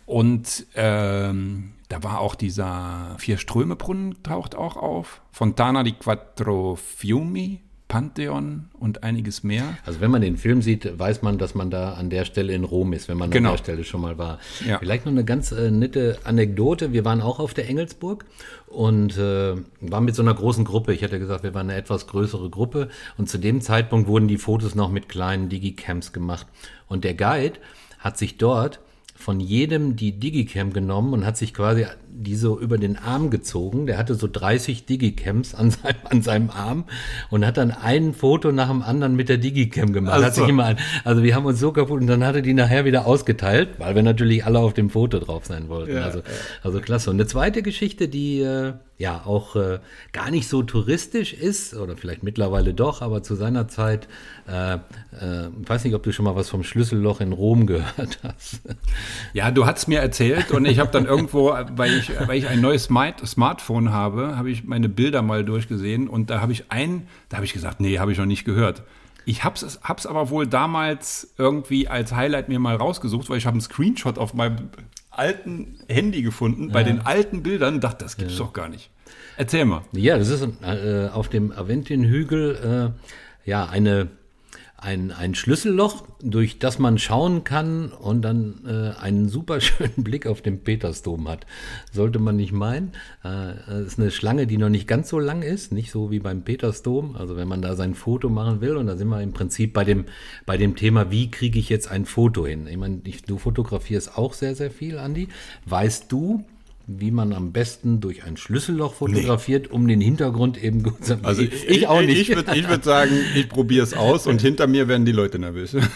Und ähm, da war auch dieser Vier-Ströme-Brunnen taucht auch auf. Fontana di Quattro Fiumi, Pantheon und einiges mehr. Also wenn man den Film sieht, weiß man, dass man da an der Stelle in Rom ist, wenn man genau. an der Stelle schon mal war. Ja. Vielleicht noch eine ganz äh, nette Anekdote. Wir waren auch auf der Engelsburg und äh, waren mit so einer großen Gruppe. Ich hatte gesagt, wir waren eine etwas größere Gruppe und zu dem Zeitpunkt wurden die Fotos noch mit kleinen Digicams gemacht. Und der Guide hat sich dort von jedem die Digicam genommen und hat sich quasi die so über den Arm gezogen. Der hatte so 30 Digicams an seinem, an seinem Arm und hat dann ein Foto nach dem anderen mit der Digicam gemacht. Also. Hat sich immer an, also wir haben uns so kaputt und dann hatte die nachher wieder ausgeteilt, weil wir natürlich alle auf dem Foto drauf sein wollten. Ja, also, also klasse. Und eine zweite Geschichte, die äh, ja auch äh, gar nicht so touristisch ist oder vielleicht mittlerweile doch, aber zu seiner Zeit, äh, äh, weiß nicht, ob du schon mal was vom Schlüsselloch in Rom gehört hast. Ja, du hast mir erzählt und ich habe dann irgendwo, weil ich, weil ich ein neues Smart Smartphone habe, habe ich meine Bilder mal durchgesehen und da habe ich ein, da habe ich gesagt, nee, habe ich noch nicht gehört. Ich hab's, hab's aber wohl damals irgendwie als Highlight mir mal rausgesucht, weil ich habe einen Screenshot auf meinem alten Handy gefunden, ja. bei den alten Bildern, dachte, das gibt's ja. doch gar nicht. Erzähl mal. Ja, das ist äh, auf dem Aventin-Hügel äh, ja eine ein, ein Schlüsselloch, durch das man schauen kann und dann äh, einen super schönen Blick auf den Petersdom hat. Sollte man nicht meinen. Äh, ist eine Schlange, die noch nicht ganz so lang ist, nicht so wie beim Petersdom. Also wenn man da sein Foto machen will, und da sind wir im Prinzip bei dem, bei dem Thema, wie kriege ich jetzt ein Foto hin? Ich meine, du fotografierst auch sehr, sehr viel, Andi. Weißt du, wie man am besten durch ein Schlüsselloch fotografiert, nee. um den Hintergrund eben gut zu Also ich, ich auch nicht. Ich würde ich würd sagen, ich probiere es aus und hinter mir werden die Leute nervös.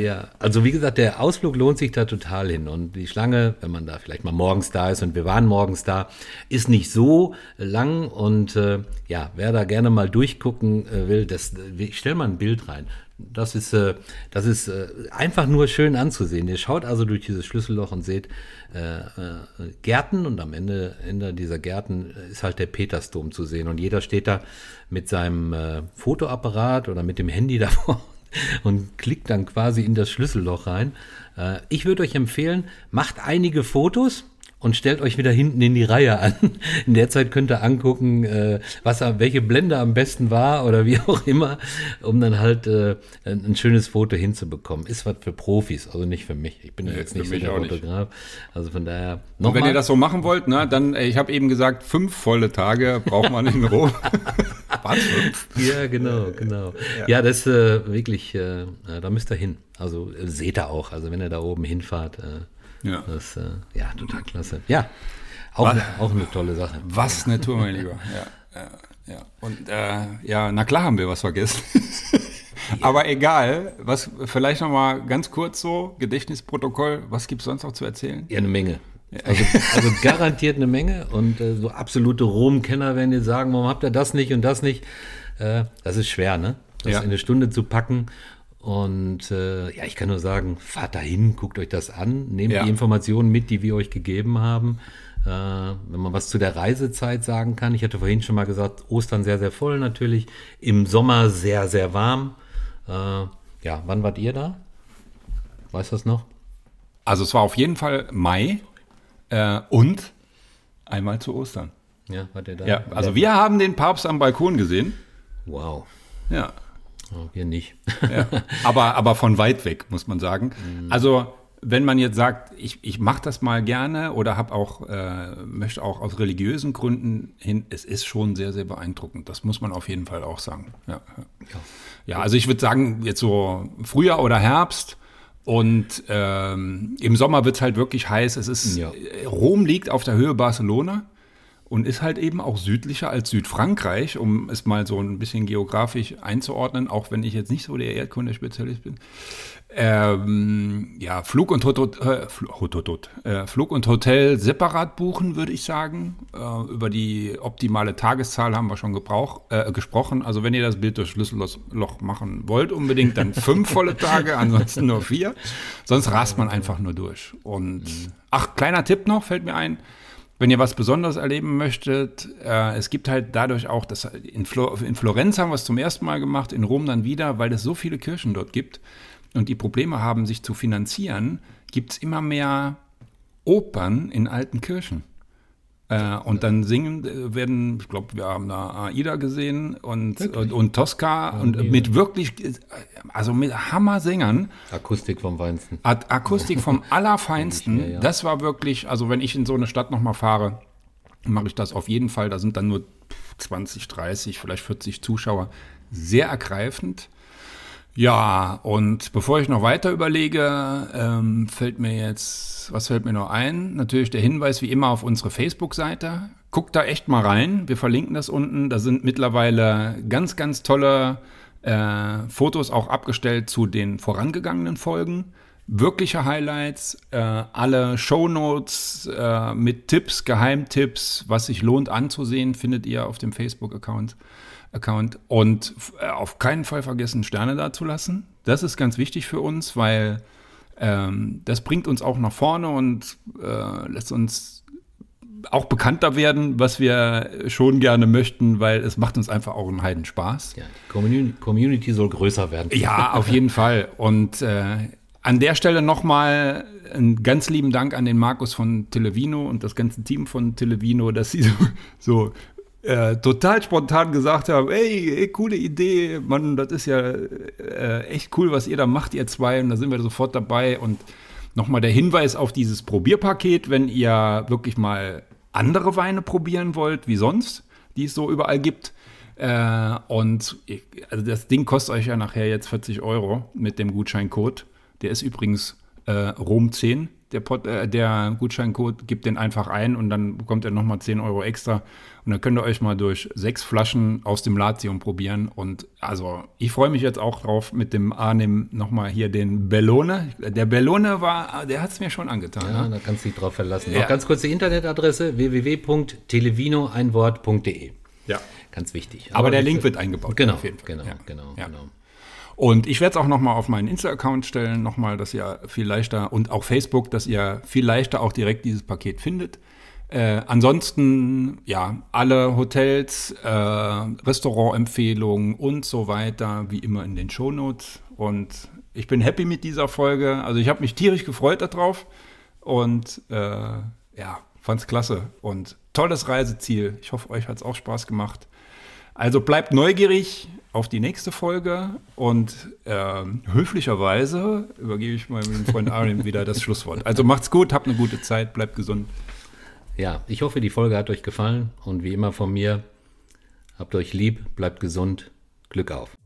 Ja, also wie gesagt, der Ausflug lohnt sich da total hin. Und die Schlange, wenn man da vielleicht mal morgens da ist und wir waren morgens da, ist nicht so lang. Und äh, ja, wer da gerne mal durchgucken äh, will, das, ich stelle mal ein Bild rein. Das ist, äh, das ist äh, einfach nur schön anzusehen. Ihr schaut also durch dieses Schlüsselloch und seht äh, äh, Gärten und am Ende, Ende dieser Gärten ist halt der Petersdom zu sehen. Und jeder steht da mit seinem äh, Fotoapparat oder mit dem Handy davor und klickt dann quasi in das Schlüsselloch rein. Äh, ich würde euch empfehlen, macht einige Fotos und stellt euch wieder hinten in die Reihe an. In der Zeit könnt ihr angucken, äh, was welche Blende am besten war oder wie auch immer, um dann halt äh, ein, schönes Foto hinzubekommen. Ist was für Profis, also nicht für mich. Ich bin nee, jetzt nicht so der Fotograf. Nicht. Also von daher. Noch und wenn mal. ihr das so machen wollt, ne, dann, äh, ich habe eben gesagt, fünf volle Tage braucht man in Rom. Ja, genau, genau. Ja, ja das äh, wirklich, äh, da müsst ihr hin. Also äh, seht ihr auch. Also wenn ihr da oben hinfahrt. Ja. Das, äh, ja, total klasse. Ja, auch, was, auch eine tolle Sache. Was eine Tour, mein Lieber. Ja, ja, ja. Und äh, ja, na klar haben wir was vergessen. Aber egal, was vielleicht noch mal ganz kurz so, Gedächtnisprotokoll, was gibt es sonst noch zu erzählen? Ja, eine Menge. Also, also garantiert eine Menge und äh, so absolute Rom-Kenner werden jetzt sagen, warum habt ihr das nicht und das nicht? Äh, das ist schwer, ne? Das ja. in eine Stunde zu packen Und äh, ja, ich kann nur sagen, fahrt dahin, guckt euch das an, nehmt Ja. die Informationen mit, die wir euch gegeben haben. Äh, wenn man was zu der Reisezeit sagen kann, ich hatte vorhin schon mal gesagt, Ostern sehr, sehr voll natürlich, im Sommer sehr, sehr warm. Äh, ja, wann wart ihr da? Weißt du das noch? Also es war auf jeden Fall Mai äh, und einmal zu Ostern. Ja, wart ihr da? Ja, also wir haben den Papst am Balkon gesehen. Wow, Ja. Wir nicht. ja. Aber, aber von weit weg, muss man sagen. Also, wenn man jetzt sagt, ich, ich mache das mal gerne oder habe auch, äh, möchte auch aus religiösen Gründen hin, es ist schon sehr, sehr beeindruckend. Das muss man auf jeden Fall auch sagen. Ja, ja. ja also ich würde sagen, jetzt so Frühjahr oder Herbst. Und ähm, im Sommer wird es halt wirklich heiß. Es ist Ja. Rom liegt auf der Höhe Barcelona und ist halt eben auch südlicher als Südfrankreich, um es mal so ein bisschen geografisch einzuordnen, auch wenn ich jetzt nicht so der Erdkunde-Spezialist bin. Ähm, ja, Flug und, Hotel, äh, äh, Flug und Hotel separat buchen, würde ich sagen. Äh, über die optimale Tageszahl haben wir schon gebrauch, äh, gesprochen. Also wenn ihr das Bild durch Schlüsselloch machen wollt, unbedingt dann fünf volle Tage, ansonsten nur vier. Sonst rast man einfach nur durch. Und ach, kleiner Tipp noch, fällt mir ein. Wenn ihr was Besonderes erleben möchtet, äh, es gibt halt dadurch auch, dass in, Flo in Florenz haben wir es zum ersten Mal gemacht, in Rom dann wieder, weil es so viele Kirchen dort gibt und die Probleme haben, sich zu finanzieren, gibt es immer mehr Opern in alten Kirchen. Äh, und dann singen äh, werden, ich glaube, wir haben da Aida gesehen und, und, und Tosca und mit wirklich, äh, also mit Hammer-Sängern. Akustik vom Weinsten. Ak- Akustik vom Allerfeinsten. Mehr, ja. Das war wirklich, also wenn ich in so eine Stadt nochmal fahre, mache ich das auf jeden Fall. Da sind dann nur 20, 30, vielleicht 40 Zuschauer. Sehr ergreifend. Ja, und bevor ich noch weiter überlege, ähm, fällt mir jetzt, was fällt mir noch ein? Natürlich der Hinweis wie immer auf unsere Facebook-Seite. Guckt da echt mal rein. Wir verlinken das unten. Da sind mittlerweile ganz, ganz tolle äh, Fotos auch abgestellt zu den vorangegangenen Folgen. Wirkliche Highlights, äh, alle Shownotes äh, mit Tipps, Geheimtipps, was sich lohnt anzusehen, findet ihr auf dem Facebook-Account. Account und äh, auf keinen Fall vergessen, Sterne dazulassen. Das ist ganz wichtig für uns, weil ähm, das bringt uns auch nach vorne und äh, lässt uns auch bekannter werden, was wir schon gerne möchten, weil es macht uns einfach auch einen Heiden Spaß. Ja, die Community, Community soll größer werden. Ja, auf jeden Fall. Und äh, an der Stelle nochmal einen ganz lieben Dank an den Markus von Televino und das ganze Team von Televino, dass sie so, so äh, total spontan gesagt haben, ey, ey, coole Idee, Mann, das ist ja äh, echt cool, was ihr da macht, ihr zwei. Und da sind wir sofort dabei. Und nochmal der Hinweis auf dieses Probierpaket, wenn ihr wirklich mal andere Weine probieren wollt, wie sonst, die es so überall gibt. Äh, und ich, also das Ding kostet euch ja nachher jetzt 40 Euro mit dem Gutscheincode. Der ist übrigens äh, Rom 10. Der, Pod, äh, der Gutscheincode gibt den einfach ein und dann bekommt ihr nochmal 10 Euro extra. Und dann könnt ihr euch mal durch sechs Flaschen aus dem Latium probieren. Und also ich freue mich jetzt auch drauf mit dem Arnim nochmal hier den Bellone. Der Bellone war, der hat es mir schon angetan. Ja, ne? da kannst du dich drauf verlassen. Ja. Noch ganz kurz die Internetadresse www.televinoeinwort.de. ja. Ganz wichtig. Aber der ich- Link wird eingebaut. Genau, auf jeden Fall. genau, Ja. genau, Ja. genau. Und ich werde es auch nochmal auf meinen Insta-Account stellen, nochmal, dass ihr viel leichter und auch Facebook, dass ihr viel leichter auch direkt dieses Paket findet. Äh, ansonsten, ja, alle Hotels, äh, Restaurantempfehlungen und so weiter, wie immer in den Shownotes. Und ich bin happy mit dieser Folge. Also ich habe mich tierisch gefreut darauf und äh, ja, fand's klasse. Und tolles Reiseziel. Ich hoffe, euch hat's auch Spaß gemacht. Also bleibt neugierig auf die nächste Folge und ähm, höflicherweise übergebe ich meinem Freund Arim wieder das Schlusswort. Also macht's gut, habt eine gute Zeit, bleibt gesund. Ja, ich hoffe, die Folge hat euch gefallen und wie immer von mir, habt euch lieb, bleibt gesund, Glück auf.